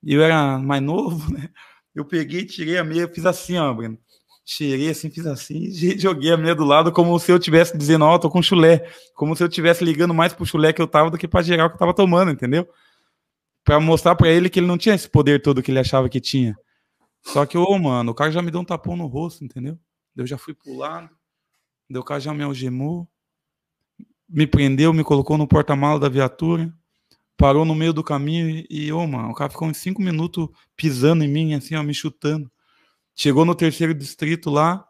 E eu era mais novo, né? Eu peguei, tirei a meia, fiz assim, ó, Breno cheirei assim, fiz assim, joguei a meia do lado como se eu tivesse dizendo, ó, oh, tô com chulé, como se eu tivesse ligando mais pro chulé que eu tava do que pra geral que eu tava tomando, entendeu? Para mostrar para ele que ele não tinha esse poder todo que ele achava que tinha. Só que, ô, oh, mano, o cara já me deu um tapão no rosto, entendeu? Eu já fui pro lado, o cara já me algemou, me prendeu, me colocou no porta-mala da viatura, parou no meio do caminho e, ô, oh, mano, o cara ficou uns cinco minutos pisando em mim, assim, ó, me chutando. Chegou no terceiro distrito lá,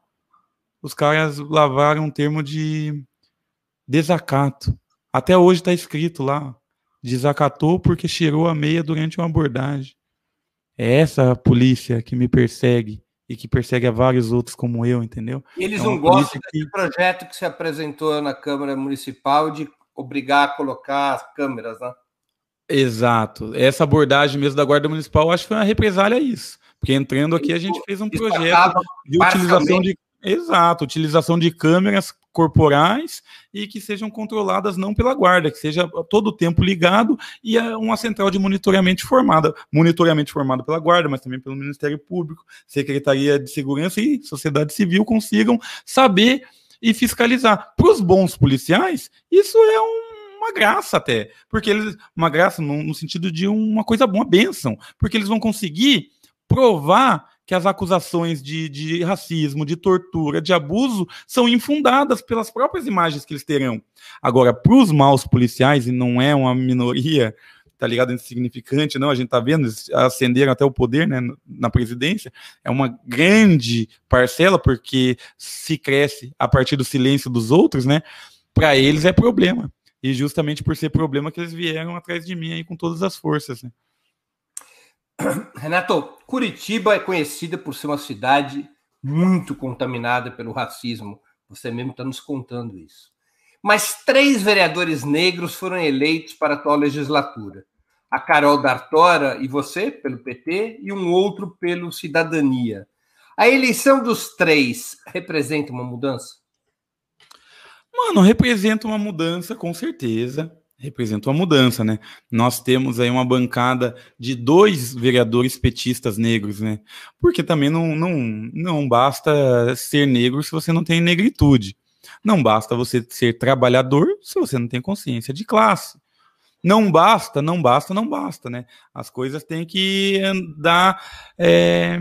os caras lavaram um termo de desacato. Até hoje está escrito lá. Desacatou porque cheirou a meia durante uma abordagem. É essa a polícia que me persegue e que persegue a vários outros como eu, entendeu? E eles é não gostam desse que... projeto que se apresentou na Câmara Municipal de obrigar a colocar as câmeras, né? Exato. Essa abordagem mesmo da Guarda Municipal, acho que foi uma represália a isso. Porque entrando aqui, a gente fez um projeto de utilização de. Exato, utilização de câmeras corporais e que sejam controladas não pela guarda, que seja todo o tempo ligado e uma central de monitoramento formada, monitoramento formado pela guarda, mas também pelo Ministério Público, Secretaria de Segurança e Sociedade Civil consigam saber e fiscalizar. Para os bons policiais, isso é um, uma graça até, porque eles uma graça no, no sentido de uma coisa boa, uma bênção, porque eles vão conseguir provar que as acusações de, de racismo, de tortura, de abuso são infundadas pelas próprias imagens que eles terão. Agora, para os maus policiais, e não é uma minoria, tá ligado, insignificante, não, a gente tá vendo, eles até o poder, né, na presidência, é uma grande parcela, porque se cresce a partir do silêncio dos outros, né, para eles é problema. E justamente por ser problema que eles vieram atrás de mim aí com todas as forças, né. Renato, Curitiba é conhecida por ser uma cidade muito contaminada pelo racismo. Você mesmo está nos contando isso. Mas três vereadores negros foram eleitos para a atual legislatura. A Carol D'Artora e você, pelo PT, e um outro pelo Cidadania. A eleição dos três representa uma mudança? Mano, representa uma mudança, com certeza representa uma mudança, né? Nós temos aí uma bancada de dois vereadores petistas negros, né? Porque também não, não, não basta ser negro se você não tem negritude. Não basta você ser trabalhador se você não tem consciência de classe. Não basta, não basta, não basta, né? As coisas têm que andar é,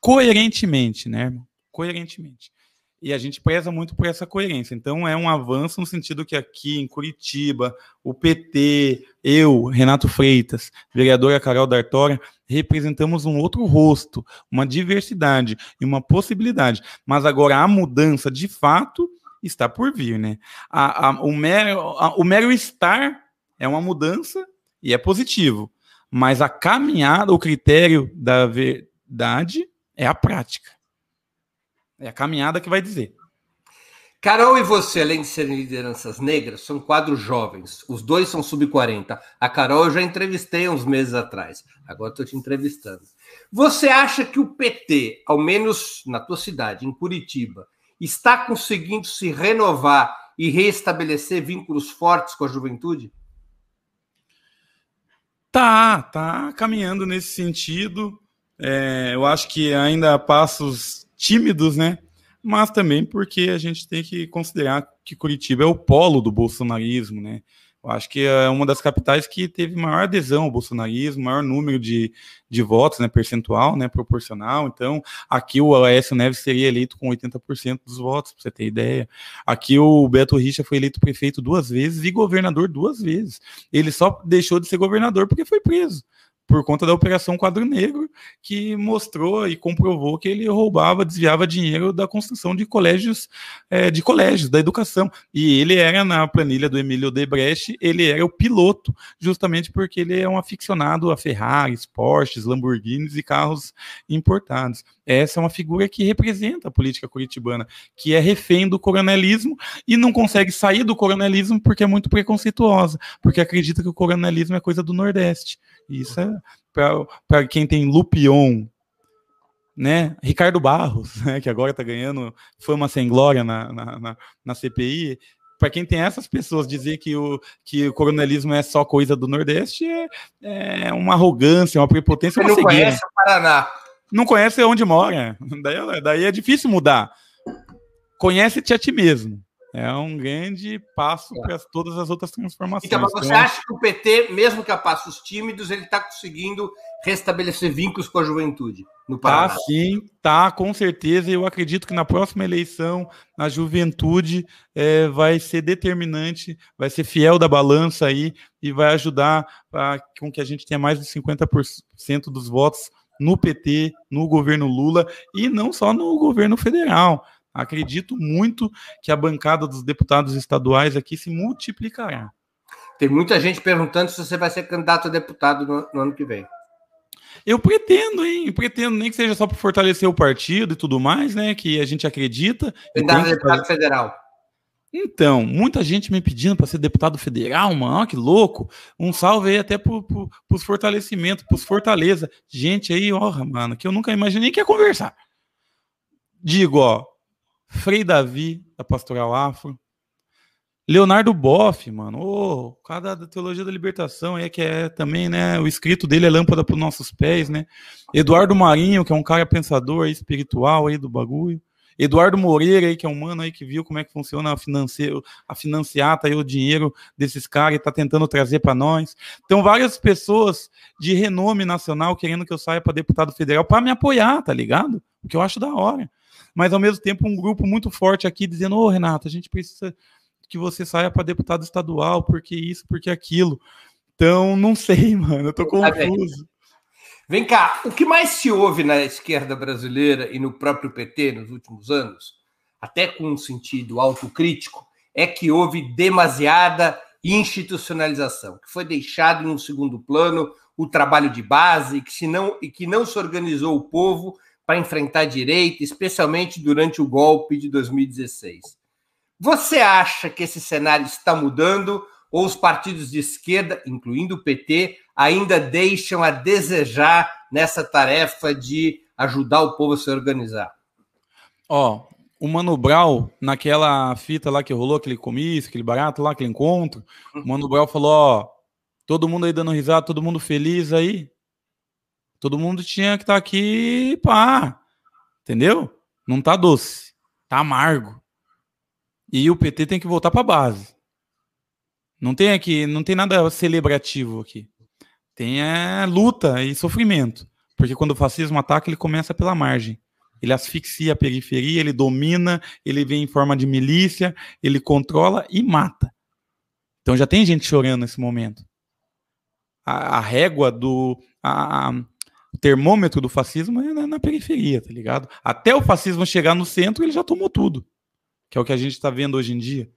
coerentemente, né? Coerentemente e a gente preza muito por essa coerência. Então é um avanço no sentido que aqui em Curitiba, o PT, eu, Renato Freitas, vereadora Carol D'Artora, representamos um outro rosto, uma diversidade e uma possibilidade. Mas agora a mudança de fato está por vir, né? A, a, o, mero, a, o mero estar é uma mudança e é positivo. Mas a caminhada, o critério da verdade é a prática. É a caminhada que vai dizer. Carol e você, além de serem lideranças negras, são quadros jovens. Os dois são sub-40. A Carol eu já entrevistei uns meses atrás. Agora estou te entrevistando. Você acha que o PT, ao menos na tua cidade, em Curitiba, está conseguindo se renovar e restabelecer vínculos fortes com a juventude? Tá, tá caminhando nesse sentido. É, eu acho que ainda há passos tímidos, né? mas também porque a gente tem que considerar que Curitiba é o polo do bolsonarismo, né? Eu acho que é uma das capitais que teve maior adesão ao bolsonarismo, maior número de, de votos, né, percentual, né, proporcional. Então, aqui o Aécio Neves seria eleito com 80% dos votos, para você ter ideia. Aqui o Beto Richa foi eleito prefeito duas vezes e governador duas vezes. Ele só deixou de ser governador porque foi preso por conta da Operação Quadro Negro, que mostrou e comprovou que ele roubava, desviava dinheiro da construção de colégios, é, de colégios, da educação. E ele era, na planilha do Emílio Debrecht, ele era o piloto, justamente porque ele é um aficionado a Ferraris, Porsches, Lamborghinis e carros importados. Essa é uma figura que representa a política curitibana, que é refém do coronelismo e não consegue sair do coronelismo porque é muito preconceituosa, porque acredita que o coronelismo é coisa do Nordeste. Isso é para quem tem Lupion, né? Ricardo Barros, né? que agora está ganhando fama sem glória na, na, na, na CPI. Para quem tem essas pessoas dizer que o, que o coronelismo é só coisa do Nordeste é, é uma arrogância, uma prepotência. Você não cegueira. conhece o Paraná. Não conhece onde mora. Daí, daí é difícil mudar. Conhece-te a ti mesmo. É um grande passo é. para todas as outras transformações. Então, mas você então, acha que o PT, mesmo que a passos tímidos, ele está conseguindo restabelecer vínculos com a juventude no tá, Paraná? Tá, sim, tá, com certeza. Eu acredito que na próxima eleição a juventude é, vai ser determinante, vai ser fiel da balança aí e vai ajudar a, com que a gente tenha mais de 50% dos votos no PT, no governo Lula e não só no governo federal. Acredito muito que a bancada dos deputados estaduais aqui se multiplicará. Tem muita gente perguntando se você vai ser candidato a deputado no, no ano que vem. Eu pretendo, hein? Eu pretendo, nem que seja só para fortalecer o partido e tudo mais, né? Que a gente acredita. Candidato a deputado federal. Então, muita gente me pedindo para ser deputado federal, mano, que louco. Um salve aí até para os fortalecimentos, para os fortaleza. Gente aí, ó, mano, que eu nunca imaginei que ia conversar. Digo, ó, Frei Davi, da Pastoral Afro. Leonardo Boff, mano, o oh, cara da Teologia da Libertação, é que é também, né, o escrito dele é lâmpada para os nossos pés, né? Eduardo Marinho, que é um cara pensador aí, espiritual aí do bagulho. Eduardo Moreira aí, que é um mano aí que viu como é que funciona a, financeiro, a financiata aí o dinheiro desses caras e tá tentando trazer para nós. Então, várias pessoas de renome nacional querendo que eu saia para deputado federal para me apoiar, tá ligado? O que eu acho da hora mas ao mesmo tempo um grupo muito forte aqui dizendo: Ô, oh, Renato, a gente precisa que você saia para deputado estadual, porque isso, porque aquilo. Então, não sei, mano, eu tô tá confuso. Vem cá, o que mais se ouve na esquerda brasileira e no próprio PT nos últimos anos, até com um sentido autocrítico, é que houve demasiada institucionalização, que foi deixado em um segundo plano o trabalho de base, que, se não, e que não se organizou o povo para enfrentar a direita, especialmente durante o golpe de 2016. Você acha que esse cenário está mudando ou os partidos de esquerda, incluindo o PT, ainda deixam a desejar nessa tarefa de ajudar o povo a se organizar? Ó, oh, o Mano Brown, naquela fita lá que rolou, aquele comício, aquele barato lá, aquele encontro, o Mano Brown falou, ó, todo mundo aí dando risada, todo mundo feliz aí, Todo mundo tinha que estar tá aqui, pá. Entendeu? Não tá doce. Tá amargo. E o PT tem que voltar para base. Não tem aqui, não tem nada celebrativo aqui. Tem é, luta e sofrimento. Porque quando o fascismo ataca, ele começa pela margem. Ele asfixia a periferia, ele domina, ele vem em forma de milícia, ele controla e mata. Então já tem gente chorando nesse momento. A, a régua do. A, o termômetro do fascismo é na, na, periferia, tá ligado? Até o fascismo chegar no centro, ele já tomou tudo, que é o que a gente está vendo hoje em dia.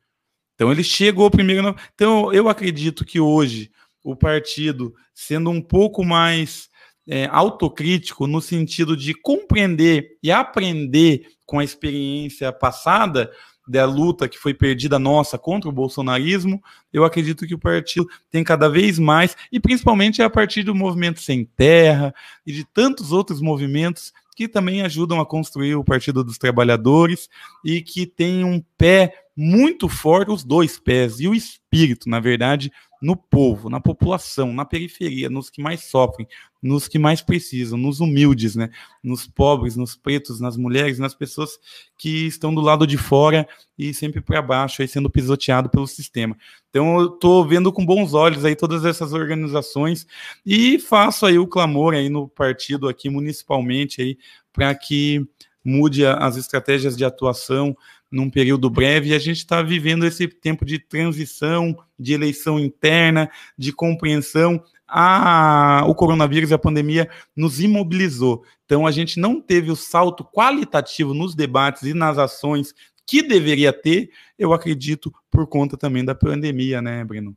Então ele chegou primeiro. Então eu acredito que hoje o partido, sendo um pouco mais é, autocrítico no sentido de compreender e aprender com a experiência passada, da luta que foi perdida nossa contra o bolsonarismo, eu acredito que o partido tem cada vez mais, e principalmente a partir do movimento Sem Terra e de tantos outros movimentos que também ajudam a construir o Partido dos Trabalhadores e que tem um pé muito forte, os dois pés, e o espírito, na verdade, no povo, na população, na periferia, nos que mais sofrem, nos que mais precisam, nos humildes, né? Nos pobres, nos pretos, nas mulheres, nas pessoas que estão do lado de fora e sempre para baixo, aí sendo pisoteado pelo sistema. Então eu estou vendo com bons olhos aí todas essas organizações e faço aí o clamor aí no partido aqui municipalmente aí para que mude as estratégias de atuação num período breve, e a gente está vivendo esse tempo de transição, de eleição interna, de compreensão. A, o coronavírus e a pandemia nos imobilizou. Então, a gente não teve o salto qualitativo nos debates e nas ações que deveria ter, eu acredito, por conta também da pandemia, né, Breno?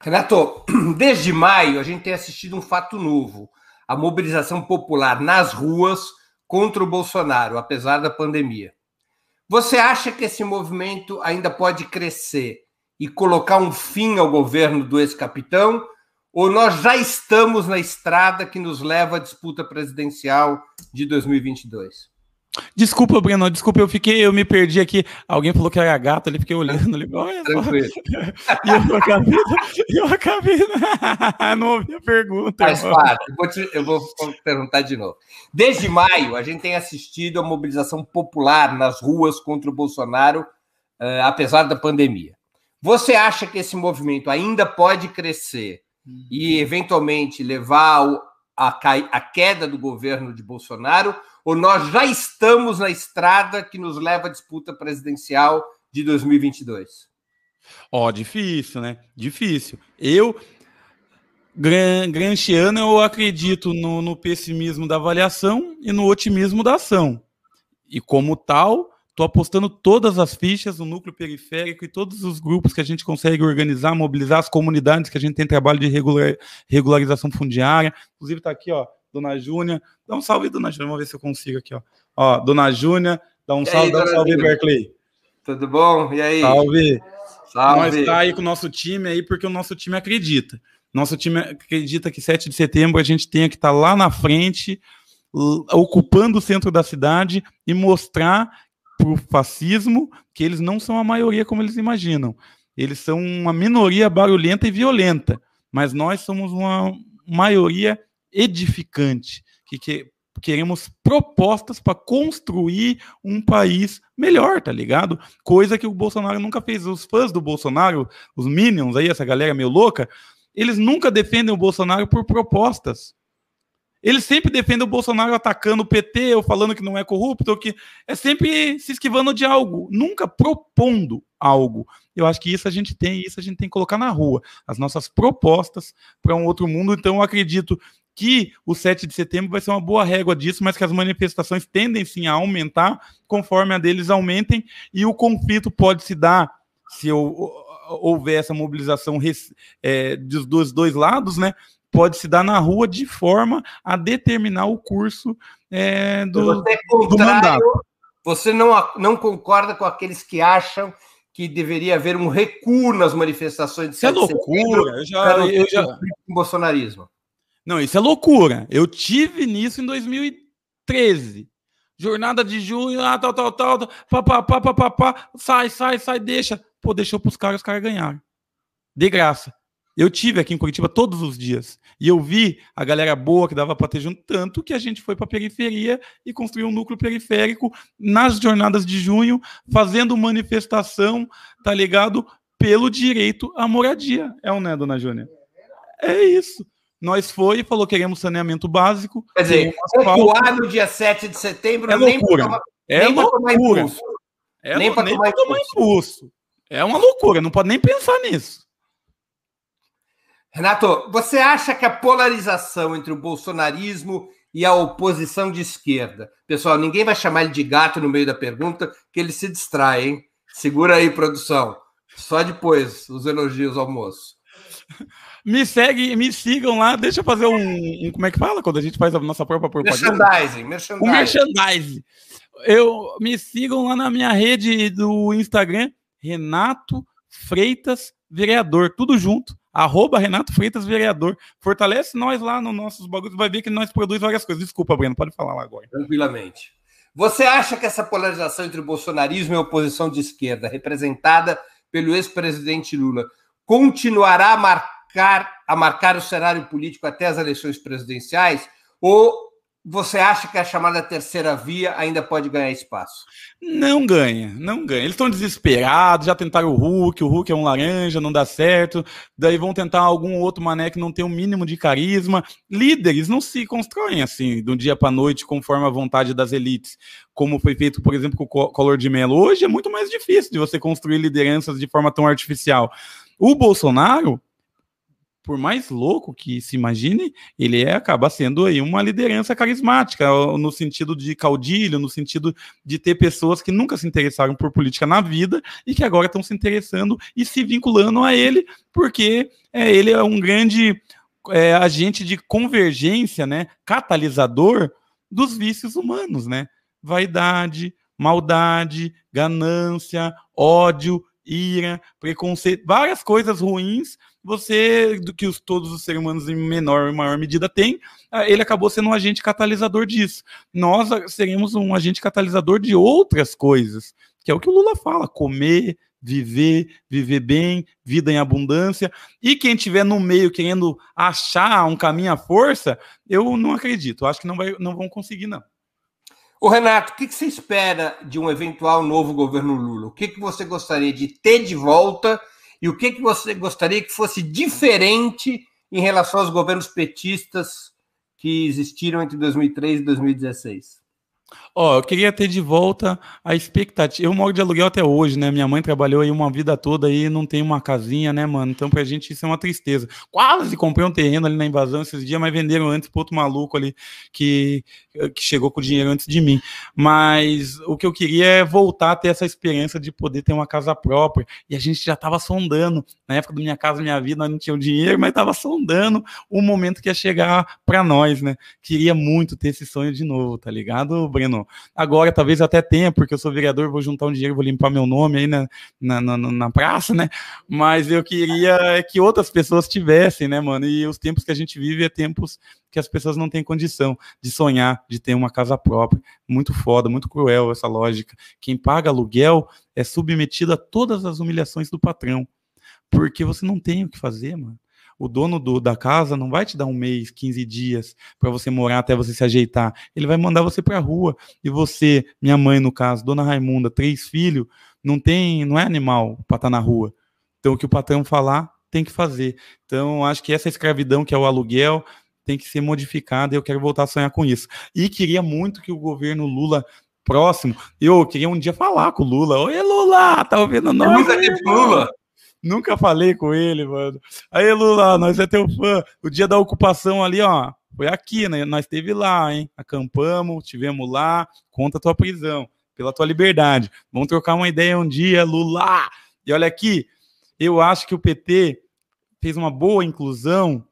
Renato, desde maio a gente tem assistido um fato novo: a mobilização popular nas ruas contra o Bolsonaro, apesar da pandemia. Você acha que esse movimento ainda pode crescer e colocar um fim ao governo do ex-capitão? Ou nós já estamos na estrada que nos leva à disputa presidencial de 2022? Desculpa, Breno, desculpa, eu fiquei, eu me perdi aqui. Alguém falou que era gato ali, fiquei olhando ali. Olha Tranquilo. E eu acabei, eu acabei, não ouvi a pergunta. Faz parte, eu vou, te, eu vou perguntar de novo. Desde maio, a gente tem assistido a mobilização popular nas ruas contra o Bolsonaro, uh, apesar da pandemia. Você acha que esse movimento ainda pode crescer e, eventualmente, levar a, a queda do governo de Bolsonaro? ou nós já estamos na estrada que nos leva à disputa presidencial de 2022? Ó, oh, difícil, né? Difícil. Eu, gran, granchiano, eu acredito no, no pessimismo da avaliação e no otimismo da ação. E como tal, Estou apostando todas as fichas no núcleo periférico e todos os grupos que a gente consegue organizar, mobilizar as comunidades que a gente tem trabalho de regular, regularização fundiária. Inclusive está aqui, ó, Dona Júnia. Dá um salve, Dona Júnia. Vamos ver se eu consigo aqui, ó. Ó, Dona Júnia, dá um e salve, aí, dá um salve, Berkeley. Tudo bom? E aí? Salve. Salve. Nós está aí com o nosso time aí porque o nosso time acredita. Nosso time acredita que 7 de setembro a gente tenha que estar tá lá na frente, ocupando o centro da cidade e mostrar para o fascismo que eles não são a maioria como eles imaginam. Eles são uma minoria barulhenta e violenta, mas nós somos uma maioria edificante, que, que queremos propostas para construir um país melhor, tá ligado? Coisa que o Bolsonaro nunca fez. Os fãs do Bolsonaro, os Minions aí, essa galera meio louca, eles nunca defendem o Bolsonaro por propostas. Eles sempre defendem o Bolsonaro atacando o PT ou falando que não é corrupto, ou que é sempre se esquivando de algo, nunca propondo algo. Eu acho que isso a gente tem, isso a gente tem que colocar na rua, as nossas propostas para um outro mundo. Então eu acredito que o 7 de setembro vai ser uma boa régua disso, mas que as manifestações tendem sim a aumentar conforme a deles aumentem e o conflito pode se dar se houver essa mobilização é, dos dois lados, né? Pode se dar na rua de forma a determinar o curso é, do, você é do mandato. Você não, não concorda com aqueles que acham que deveria haver um recuo nas manifestações de 7 é loucura. Eu já, eu já... bolsonarismo. Não, isso é loucura. Eu tive nisso em 2013. Jornada de junho, ah, tal, tal, tal, papapá, papapá, sai, sai, sai, deixa. Pô, deixou pros caras, os caras ganharam. De graça. Eu tive aqui em Curitiba todos os dias. E eu vi a galera boa que dava para ter junto, tanto que a gente foi para a periferia e construiu um núcleo periférico nas jornadas de junho, fazendo manifestação, tá ligado? Pelo direito à moradia. É o um, né, dona Júnia? É isso. Nós foi e falou queremos saneamento básico. Quer dizer, recuar no dia 7 de setembro é nem loucura. Tomar, é nem loucura. É nem para tomar impulso. É uma loucura, não pode nem pensar nisso. Renato, você acha que a polarização entre o bolsonarismo e a oposição de esquerda. Pessoal, ninguém vai chamar ele de gato no meio da pergunta, que ele se distrai, hein? Segura aí, produção. Só depois os elogios ao moço. Me segue, me sigam lá. Deixa eu fazer um, um, Como é que fala quando a gente faz a nossa própria propaganda? Merchandising, merchandising. Um merchandising. Eu me sigam lá na minha rede do Instagram, Renato Freitas Vereador, tudo junto. Arroba Renato Freitas Vereador. Fortalece nós lá nos nossos bagulhos, vai ver que nós produzimos várias coisas. Desculpa, Breno, pode falar lá agora. Tranquilamente. Você acha que essa polarização entre o bolsonarismo e a oposição de esquerda, representada pelo ex-presidente Lula, continuará a marcar, a marcar o cenário político até as eleições presidenciais? Ou você acha que a chamada terceira via ainda pode ganhar espaço? Não ganha, não ganha. Eles estão desesperados, já tentaram o Hulk, o Hulk é um laranja, não dá certo. Daí vão tentar algum outro mané que não tem o um mínimo de carisma. Líderes não se constroem assim, do dia para noite, conforme a vontade das elites, como foi feito, por exemplo, com o Color de Melo. Hoje é muito mais difícil de você construir lideranças de forma tão artificial. O Bolsonaro, por mais louco que se imagine, ele é, acaba sendo aí uma liderança carismática, no sentido de caudilho, no sentido de ter pessoas que nunca se interessaram por política na vida e que agora estão se interessando e se vinculando a ele, porque é, ele é um grande é, agente de convergência, né, catalisador dos vícios humanos, né? Vaidade, maldade, ganância, ódio, ira, preconceito, várias coisas ruins você, do que os, todos os seres humanos em menor e maior medida têm, ah, ele acabou sendo um agente catalisador disso. Nós seríamos um agente catalisador de outras coisas, que é o que o Lula fala: comer, viver, viver bem, vida em abundância. E quem estiver no meio querendo achar um caminho à força, eu não acredito. Acho que não, vai, não vão conseguir, não. O Renato, o que, você espera de um eventual novo governo Lula? O que você gostaria de ter de volta e o que, que você gostaria que fosse diferente em relação aos governos petistas que existiram entre 2003 e 2016? Ó, eu queria ter de volta a expectativa. Eu moro de aluguel até hoje, né? Minha mãe trabalhou aí uma vida toda e não tem uma casinha, né, mano? Então pra gente isso é uma tristeza. Quase comprei um terreno ali na invasão esses dias, mas venderam antes pro outro maluco ali que, que chegou com o dinheiro antes de mim. Mas o que eu queria é voltar a ter essa esperança de poder ter uma casa própria. E a gente já tava sondando. Na época do Minha Casa Minha Vida, nós não tinha o dinheiro, mas tava sondando o momento que ia chegar para nós, né? Queria muito ter esse sonho de novo, tá ligado, Breno? Agora talvez até tenha, porque eu sou vereador, vou juntar um dinheiro, vou limpar meu nome aí na, na, na, na praça, né? Mas eu queria que outras pessoas tivessem, né, mano? E os tempos que a gente vive é tempos que as pessoas não têm condição de sonhar, de ter uma casa própria. Muito foda, muito cruel essa lógica. Quem paga aluguel é submetido a todas as humilhações do patrão. Porque você não tem o que fazer, mano o dono do, da casa não vai te dar um mês, 15 dias para você morar até você se ajeitar. Ele vai mandar você para a rua. E você, minha mãe no caso, dona Raimunda, três filhos, não tem, não é animal para estar tá na rua. Então o que o patrão falar, tem que fazer. Então acho que essa escravidão que é o aluguel tem que ser modificada e eu quero voltar a sonhar com isso. E queria muito que o governo Lula próximo, eu queria um dia falar com o Lula. Oi, Lula, tá ouvindo nós? Lula. Nunca falei com ele, mano. Aí, Lula, nós é teu fã. O dia da ocupação ali, ó, foi aqui, né? Nós esteve lá, hein? Acampamos, tivemos lá. Conta a tua prisão, pela tua liberdade. Vamos trocar uma ideia um dia, Lula. E olha aqui, eu acho que o PT fez uma boa inclusão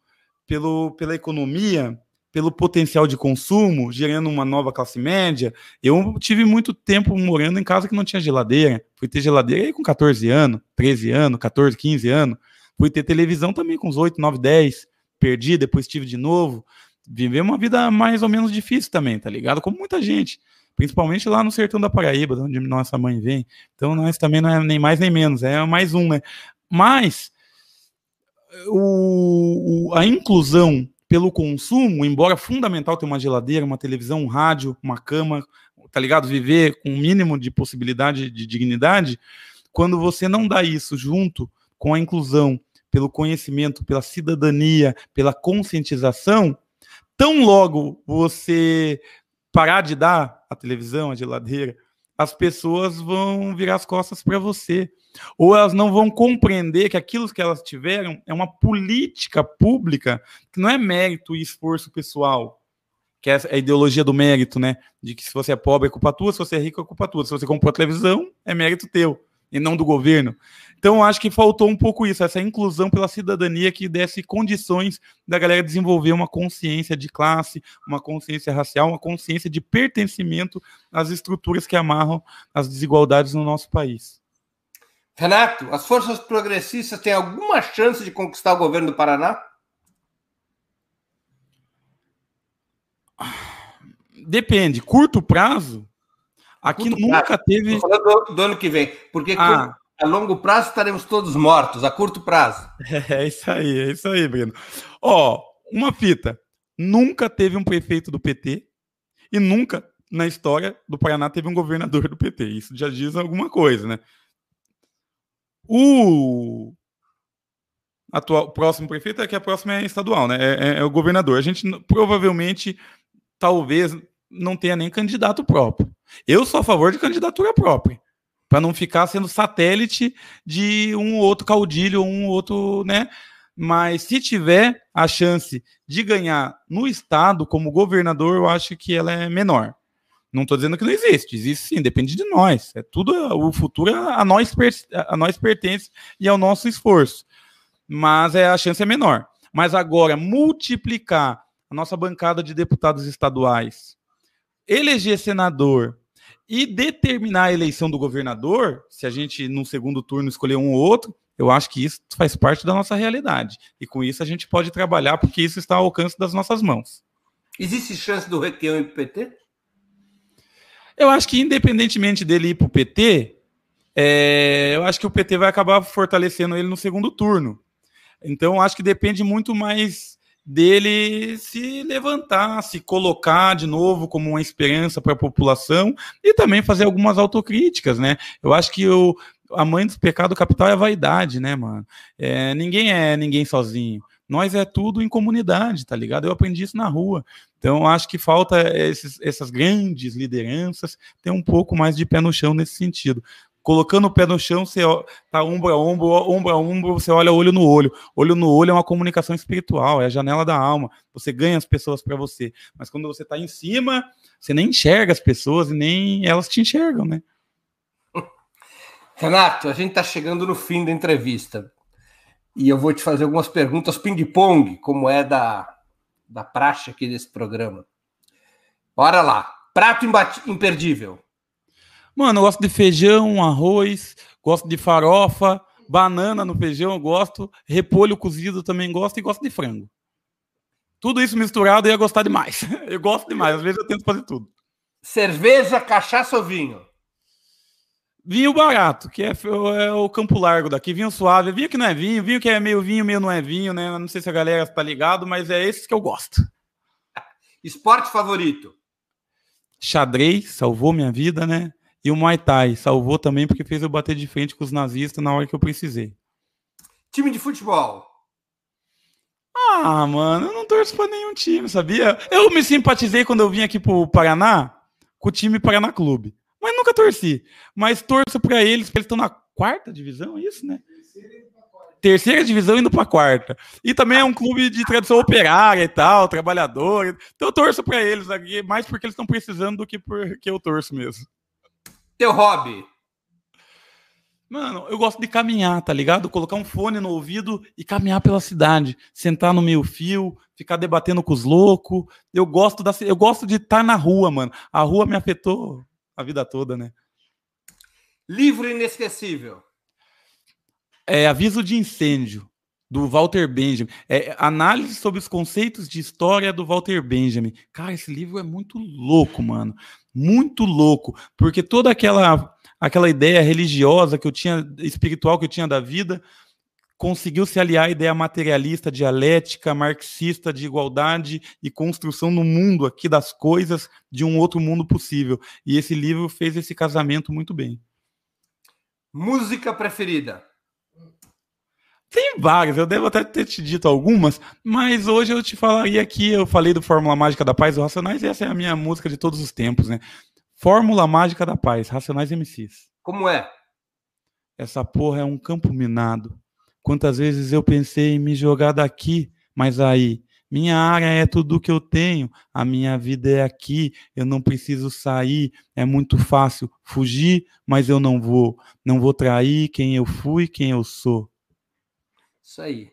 pelo, pela economia pelo potencial de consumo, gerando uma nova classe média. Eu tive muito tempo morando em casa que não tinha geladeira. Fui ter geladeira aí com 14 anos, 13 anos, 14, 15 anos. Fui ter televisão também com uns 8, 9, 10. Perdi, depois tive de novo. Viver uma vida mais ou menos difícil também, tá ligado? Como muita gente. Principalmente lá no sertão da Paraíba, onde nossa mãe vem. Então nós também não é nem mais nem menos, é mais um, né? Mas o, o a inclusão pelo consumo, embora fundamental ter uma geladeira, uma televisão, um rádio, uma cama, tá ligado? Viver com o um mínimo de possibilidade de dignidade, quando você não dá isso junto com a inclusão, pelo conhecimento, pela cidadania, pela conscientização, tão logo você parar de dar a televisão, a geladeira, as pessoas vão virar as costas para você. Ou elas não vão compreender que aquilo que elas tiveram é uma política pública que não é mérito e esforço pessoal, que é a ideologia do mérito, né? De que se você é pobre é culpa tua, se você é rico é culpa tua, se você comprou a televisão é mérito teu. E não do governo. Então, acho que faltou um pouco isso, essa inclusão pela cidadania que desse condições da galera desenvolver uma consciência de classe, uma consciência racial, uma consciência de pertencimento às estruturas que amarram as desigualdades no nosso país. Renato, as forças progressistas têm alguma chance de conquistar o governo do Paraná? Depende. Curto prazo, aqui Curto nunca prazo. teve. Falando do, do, ano que vem. Porque ah. a longo prazo estaremos todos mortos, a curto prazo. É, isso aí, é isso aí, Breno. Ó, uma fita. Nunca teve um prefeito do PT e nunca na história do Paraná teve um governador do PT. Isso já diz alguma coisa, né? O atual próximo prefeito é que a próxima é estadual, né? É, é, é o governador. A gente provavelmente, talvez, não tenha nem candidato próprio. Eu sou a favor de candidatura própria, para não ficar sendo satélite de um outro caudilho, um outro, né? Mas se tiver a chance de ganhar no estado como governador, eu acho que ela é menor. Não estou dizendo que não existe, existe sim, depende de nós. É tudo o futuro a nós, a nós pertence e ao nosso esforço. Mas é a chance é menor. Mas agora multiplicar a nossa bancada de deputados estaduais eleger senador e determinar a eleição do governador, se a gente no segundo turno escolher um ou outro, eu acho que isso faz parte da nossa realidade. E com isso a gente pode trabalhar porque isso está ao alcance das nossas mãos. Existe chance do Requião ir para o PT? Eu acho que independentemente dele ir para o PT, é, eu acho que o PT vai acabar fortalecendo ele no segundo turno. Então, acho que depende muito mais dele se levantar, se colocar de novo como uma esperança para a população e também fazer algumas autocríticas, né? Eu acho que o, a mãe do pecado capital é a vaidade, né, mano? É, ninguém é ninguém sozinho. Nós é tudo em comunidade, tá ligado? Eu aprendi isso na rua. Então, acho que falta esses, essas grandes lideranças ter um pouco mais de pé no chão nesse sentido colocando o pé no chão, você tá ombro a ombro, ombro a ombro, você olha olho no olho. Olho no olho é uma comunicação espiritual, é a janela da alma. Você ganha as pessoas para você. Mas quando você tá em cima, você nem enxerga as pessoas e nem elas te enxergam, né? Renato, a gente está chegando no fim da entrevista. E eu vou te fazer algumas perguntas ping-pong, como é da, da praxe aqui desse programa. Bora lá. Prato imperdível. Mano, eu gosto de feijão, arroz, gosto de farofa, banana no feijão, eu gosto, repolho cozido também gosto e gosto de frango. Tudo isso misturado eu ia gostar demais. Eu gosto demais, às vezes eu tento fazer tudo. Cerveja, cachaça ou vinho? Vinho barato, que é, é, o Campo Largo daqui, vinho suave. Vinho que não é vinho, vinho que é meio vinho, meio não é vinho, né? Não sei se a galera está ligado, mas é esses que eu gosto. Esporte favorito? Xadrez, salvou minha vida, né? E o Muay Thai salvou também porque fez eu bater de frente com os nazistas na hora que eu precisei. Time de futebol. Ah, mano, eu não torço pra nenhum time, sabia? Eu me simpatizei quando eu vim aqui pro Paraná com o time Paraná Clube. Mas nunca torci. Mas torço pra eles, porque eles estão na quarta divisão, é isso, né? Terceira divisão indo pra quarta. E também é um clube de tradição operária e tal, trabalhador. Então eu torço pra eles aqui, mais porque eles estão precisando do que porque eu torço mesmo. Teu hobby? Mano, eu gosto de caminhar, tá ligado? Colocar um fone no ouvido e caminhar pela cidade, sentar no meio fio, ficar debatendo com os loucos. Eu gosto da, eu gosto de estar na rua, mano. A rua me afetou a vida toda, né? Livro inesquecível. É Aviso de Incêndio do Walter Benjamin. É, análise sobre os conceitos de história do Walter Benjamin. Cara, esse livro é muito louco, mano. Muito louco. Porque toda aquela, aquela ideia religiosa que eu tinha, espiritual que eu tinha da vida, conseguiu se aliar à ideia materialista, dialética, marxista de igualdade e construção no mundo aqui das coisas de um outro mundo possível. E esse livro fez esse casamento muito bem. Música preferida? Tem várias, eu devo até ter te dito algumas, mas hoje eu te falaria aqui, eu falei do Fórmula Mágica da Paz, o Racionais, e essa é a minha música de todos os tempos, né? Fórmula Mágica da Paz, Racionais MCs. Como é? Essa porra é um campo minado. Quantas vezes eu pensei em me jogar daqui, mas aí Minha área é tudo que eu tenho, a minha vida é aqui, eu não preciso sair, é muito fácil fugir, mas eu não vou. Não vou trair quem eu fui, quem eu sou. Isso aí.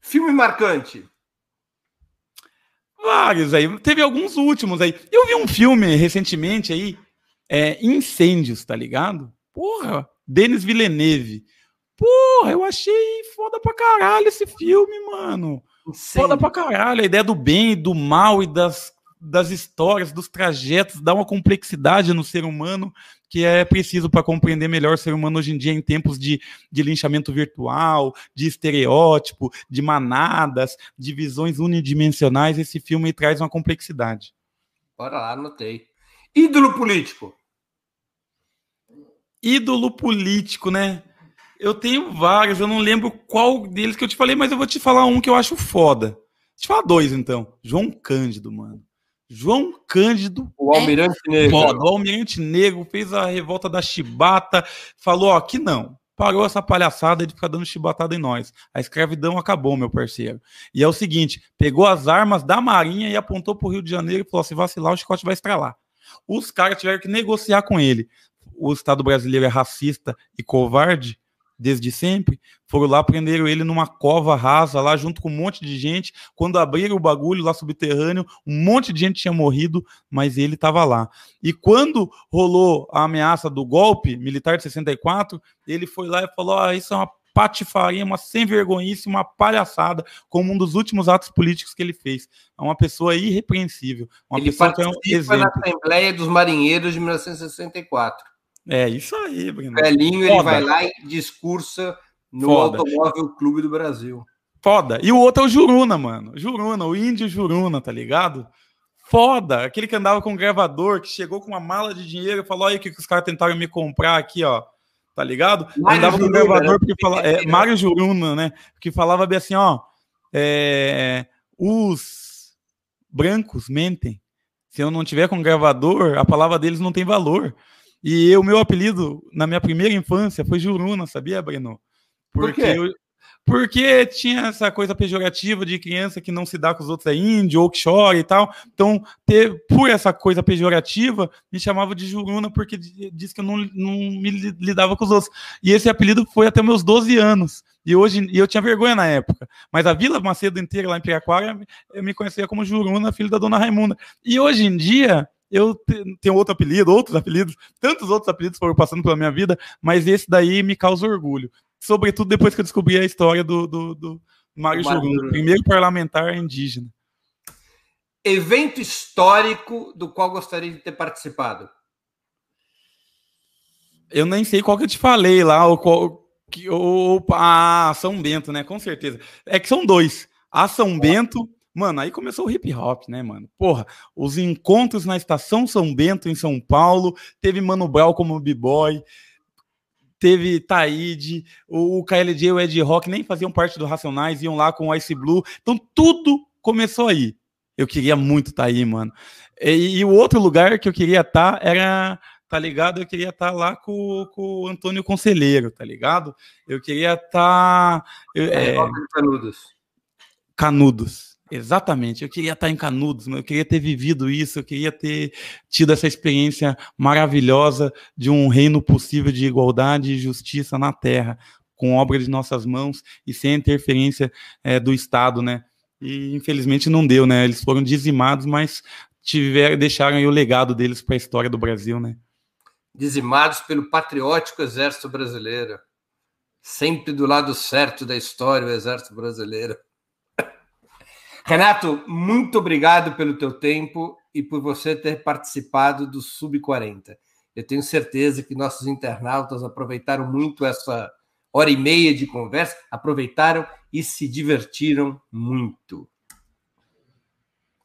Filme marcante. Vários aí. Teve alguns últimos aí. Eu vi um filme recentemente aí, é, Incêndios, tá ligado? Porra, Denis Villeneuve. Porra, eu achei foda pra caralho esse filme, mano. Incêndio. Foda pra caralho. A ideia do bem, do mal e das, das histórias, dos trajetos, dá uma complexidade no ser humano que é preciso para compreender melhor o ser humano hoje em dia em tempos de, de linchamento virtual, de estereótipo, de manadas, de visões unidimensionais. Esse filme traz uma complexidade. Bora lá, anotei. Ídolo político. Ídolo político, né? Eu tenho vários, eu não lembro qual deles que eu te falei, mas eu vou te falar um que eu acho foda. Vou te falar dois, então. João Cândido, mano. João Cândido. O Almirante é Negro. Foda. O Almirante Negro fez a revolta da chibata, falou: ó, que não. Parou essa palhaçada de ficar dando chibatada em nós. A escravidão acabou, meu parceiro. E é o seguinte: pegou as armas da Marinha e apontou pro Rio de Janeiro e falou: se vacilar, o chicote vai estralar. Os caras tiveram que negociar com ele. O Estado brasileiro é racista e covarde desde sempre, foram lá, prenderam ele numa cova rasa lá, junto com um monte de gente. Quando abriram o bagulho lá subterrâneo, um monte de gente tinha morrido, mas ele estava lá. E quando rolou a ameaça do golpe militar de 64, ele foi lá e falou: ah, isso é uma patifaria, uma sem vergonhice, uma palhaçada, como um dos últimos atos políticos que ele fez. É uma pessoa irrepreensível. Uma ele pessoa que é um exemplo. na Assembleia dos Marinheiros de 1964. É isso aí, Bruno. Velhinho, ele vai lá e discursa no Foda. Automóvel Clube do Brasil. Foda. E o outro é o Juruna, mano. Juruna, o índio Juruna, tá ligado? Foda. Aquele que andava com um gravador, que chegou com uma mala de dinheiro e falou: aí que os caras tentaram me comprar aqui, ó. Tá ligado? Mário andava Juruna, com um gravador né? porque falava. É, Mário Juruna, né? Que falava bem assim, ó. É, os brancos mentem. Se eu não tiver com gravador, a palavra deles não tem valor. E o meu apelido na minha primeira infância foi Juruna, sabia, Breno? Porque Por eu, porque tinha essa coisa pejorativa de criança que não se dá com os outros é índio ou que chora e tal. Então, ter, por essa coisa pejorativa, me chamava de Juruna porque disse que eu não, não me lidava com os outros. E esse apelido foi até meus 12 anos. E hoje e eu tinha vergonha na época. Mas a Vila Macedo inteira lá em Piraquara eu me conhecia como Juruna, filho da dona Raimunda. E hoje em dia, eu tenho outro apelido, outros apelidos, tantos outros apelidos foram passando pela minha vida, mas esse daí me causa orgulho. Sobretudo depois que eu descobri a história do, do, do Mário Jurun, primeiro parlamentar indígena. Evento histórico do qual gostaria de ter participado? Eu nem sei qual que eu te falei lá, ou qual, que, ou, ah, São Bento, né? Com certeza. É que são dois. A São Bento Mano, aí começou o hip hop, né, mano? Porra, os encontros na Estação São Bento, em São Paulo, teve Mano Brown como b-boy, teve Taíde, o KLJ e o Ed Rock nem faziam parte do Racionais, iam lá com o Ice Blue. Então tudo começou aí. Eu queria muito estar tá aí, mano. E, e, o outro lugar que eu queria estar tá era, tá ligado? Eu queria estar tá lá com, com o Antônio Conselheiro, tá ligado? Eu queria estar. Tá, é, Canudos. Canudos. Exatamente, eu queria estar em Canudos, eu queria ter vivido isso, eu queria ter tido essa experiência maravilhosa de um reino possível de igualdade e justiça na Terra, com obra de nossas mãos e sem interferência é, do Estado, né? E infelizmente não deu, né? Eles foram dizimados, mas tiveram, deixaram aí o legado deles para a história do Brasil, né? Dizimados pelo patriótico Exército Brasileiro, sempre do lado certo da história, o Exército Brasileiro. Renato, muito obrigado pelo teu tempo e por você ter participado do Sub 40. Eu tenho certeza que nossos internautas aproveitaram muito essa hora e meia de conversa, aproveitaram e se divertiram muito.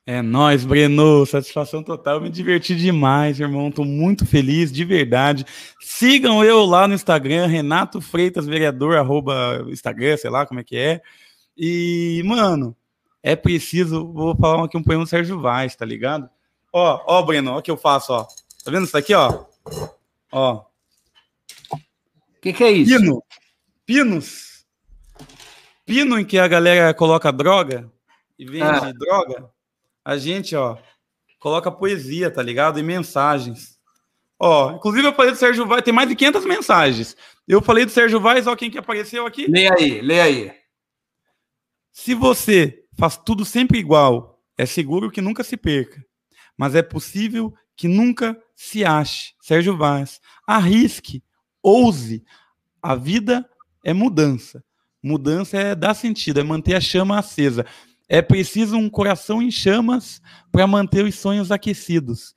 É nós, Breno, satisfação total, me diverti demais, irmão, tô muito feliz, de verdade. Sigam eu lá no Instagram, Renato Freitas Vereador, arroba Instagram, sei lá como é que é. E, mano, é preciso. Vou falar aqui um poema do Sérgio Vaz, tá ligado? Ó, ó, Breno, ó o que eu faço, ó. Tá vendo isso aqui, ó? Ó. O que, que é isso? Pino. Pinos. Pino em que a galera coloca droga e vende ah. droga, a gente, ó, coloca poesia, tá ligado? E mensagens. Ó, inclusive eu falei do Sérgio Vaz, tem mais de 500 mensagens. Eu falei do Sérgio Vaz, ó, quem que apareceu aqui. Leia aí, leia aí. Se você faz tudo sempre igual, é seguro que nunca se perca. Mas é possível que nunca se ache. Sérgio Vaz. Arrisque, ouse. A vida é mudança. Mudança é dar sentido, é manter a chama acesa. É preciso um coração em chamas para manter os sonhos aquecidos.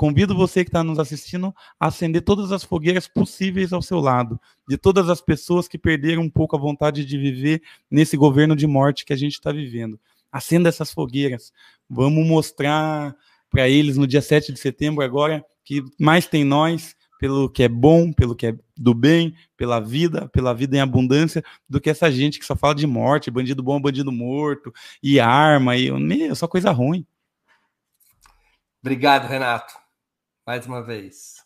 Convido você que está nos assistindo a acender todas as fogueiras possíveis ao seu lado, de todas as pessoas que perderam um pouco a vontade de viver nesse governo de morte que a gente está vivendo. Acenda essas fogueiras. Vamos mostrar para eles no dia 7 de setembro agora que mais tem nós, pelo que é bom, pelo que é do bem, pela vida, pela vida em abundância, do que essa gente que só fala de morte, bandido bom, bandido morto, e arma, e meu, só coisa ruim. Obrigado, Renato, mais uma vez.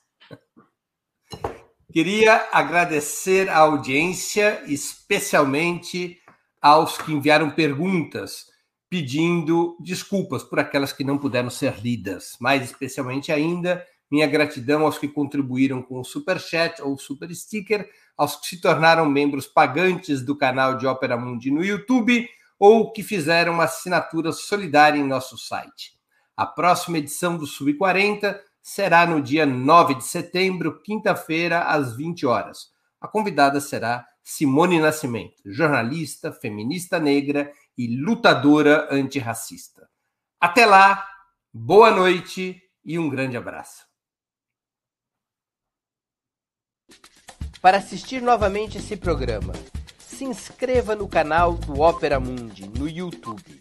Queria agradecer a audiência, especialmente aos que enviaram perguntas pedindo desculpas por aquelas que não puderam ser lidas, mais especialmente ainda minha gratidão aos que contribuíram com o Super Chat ou Super Sticker, aos que se tornaram membros pagantes do canal de Ópera Mundi no YouTube ou que fizeram uma assinatura solidária em nosso site. A próxima edição do Sub 40 será no dia 9 de setembro, quinta-feira, às 20 horas. A convidada será Simone Nascimento, jornalista, feminista negra e lutadora antirracista. Até lá, boa noite e um grande abraço. Para assistir novamente esse programa, se inscreva no canal do Opera Mundi no YouTube.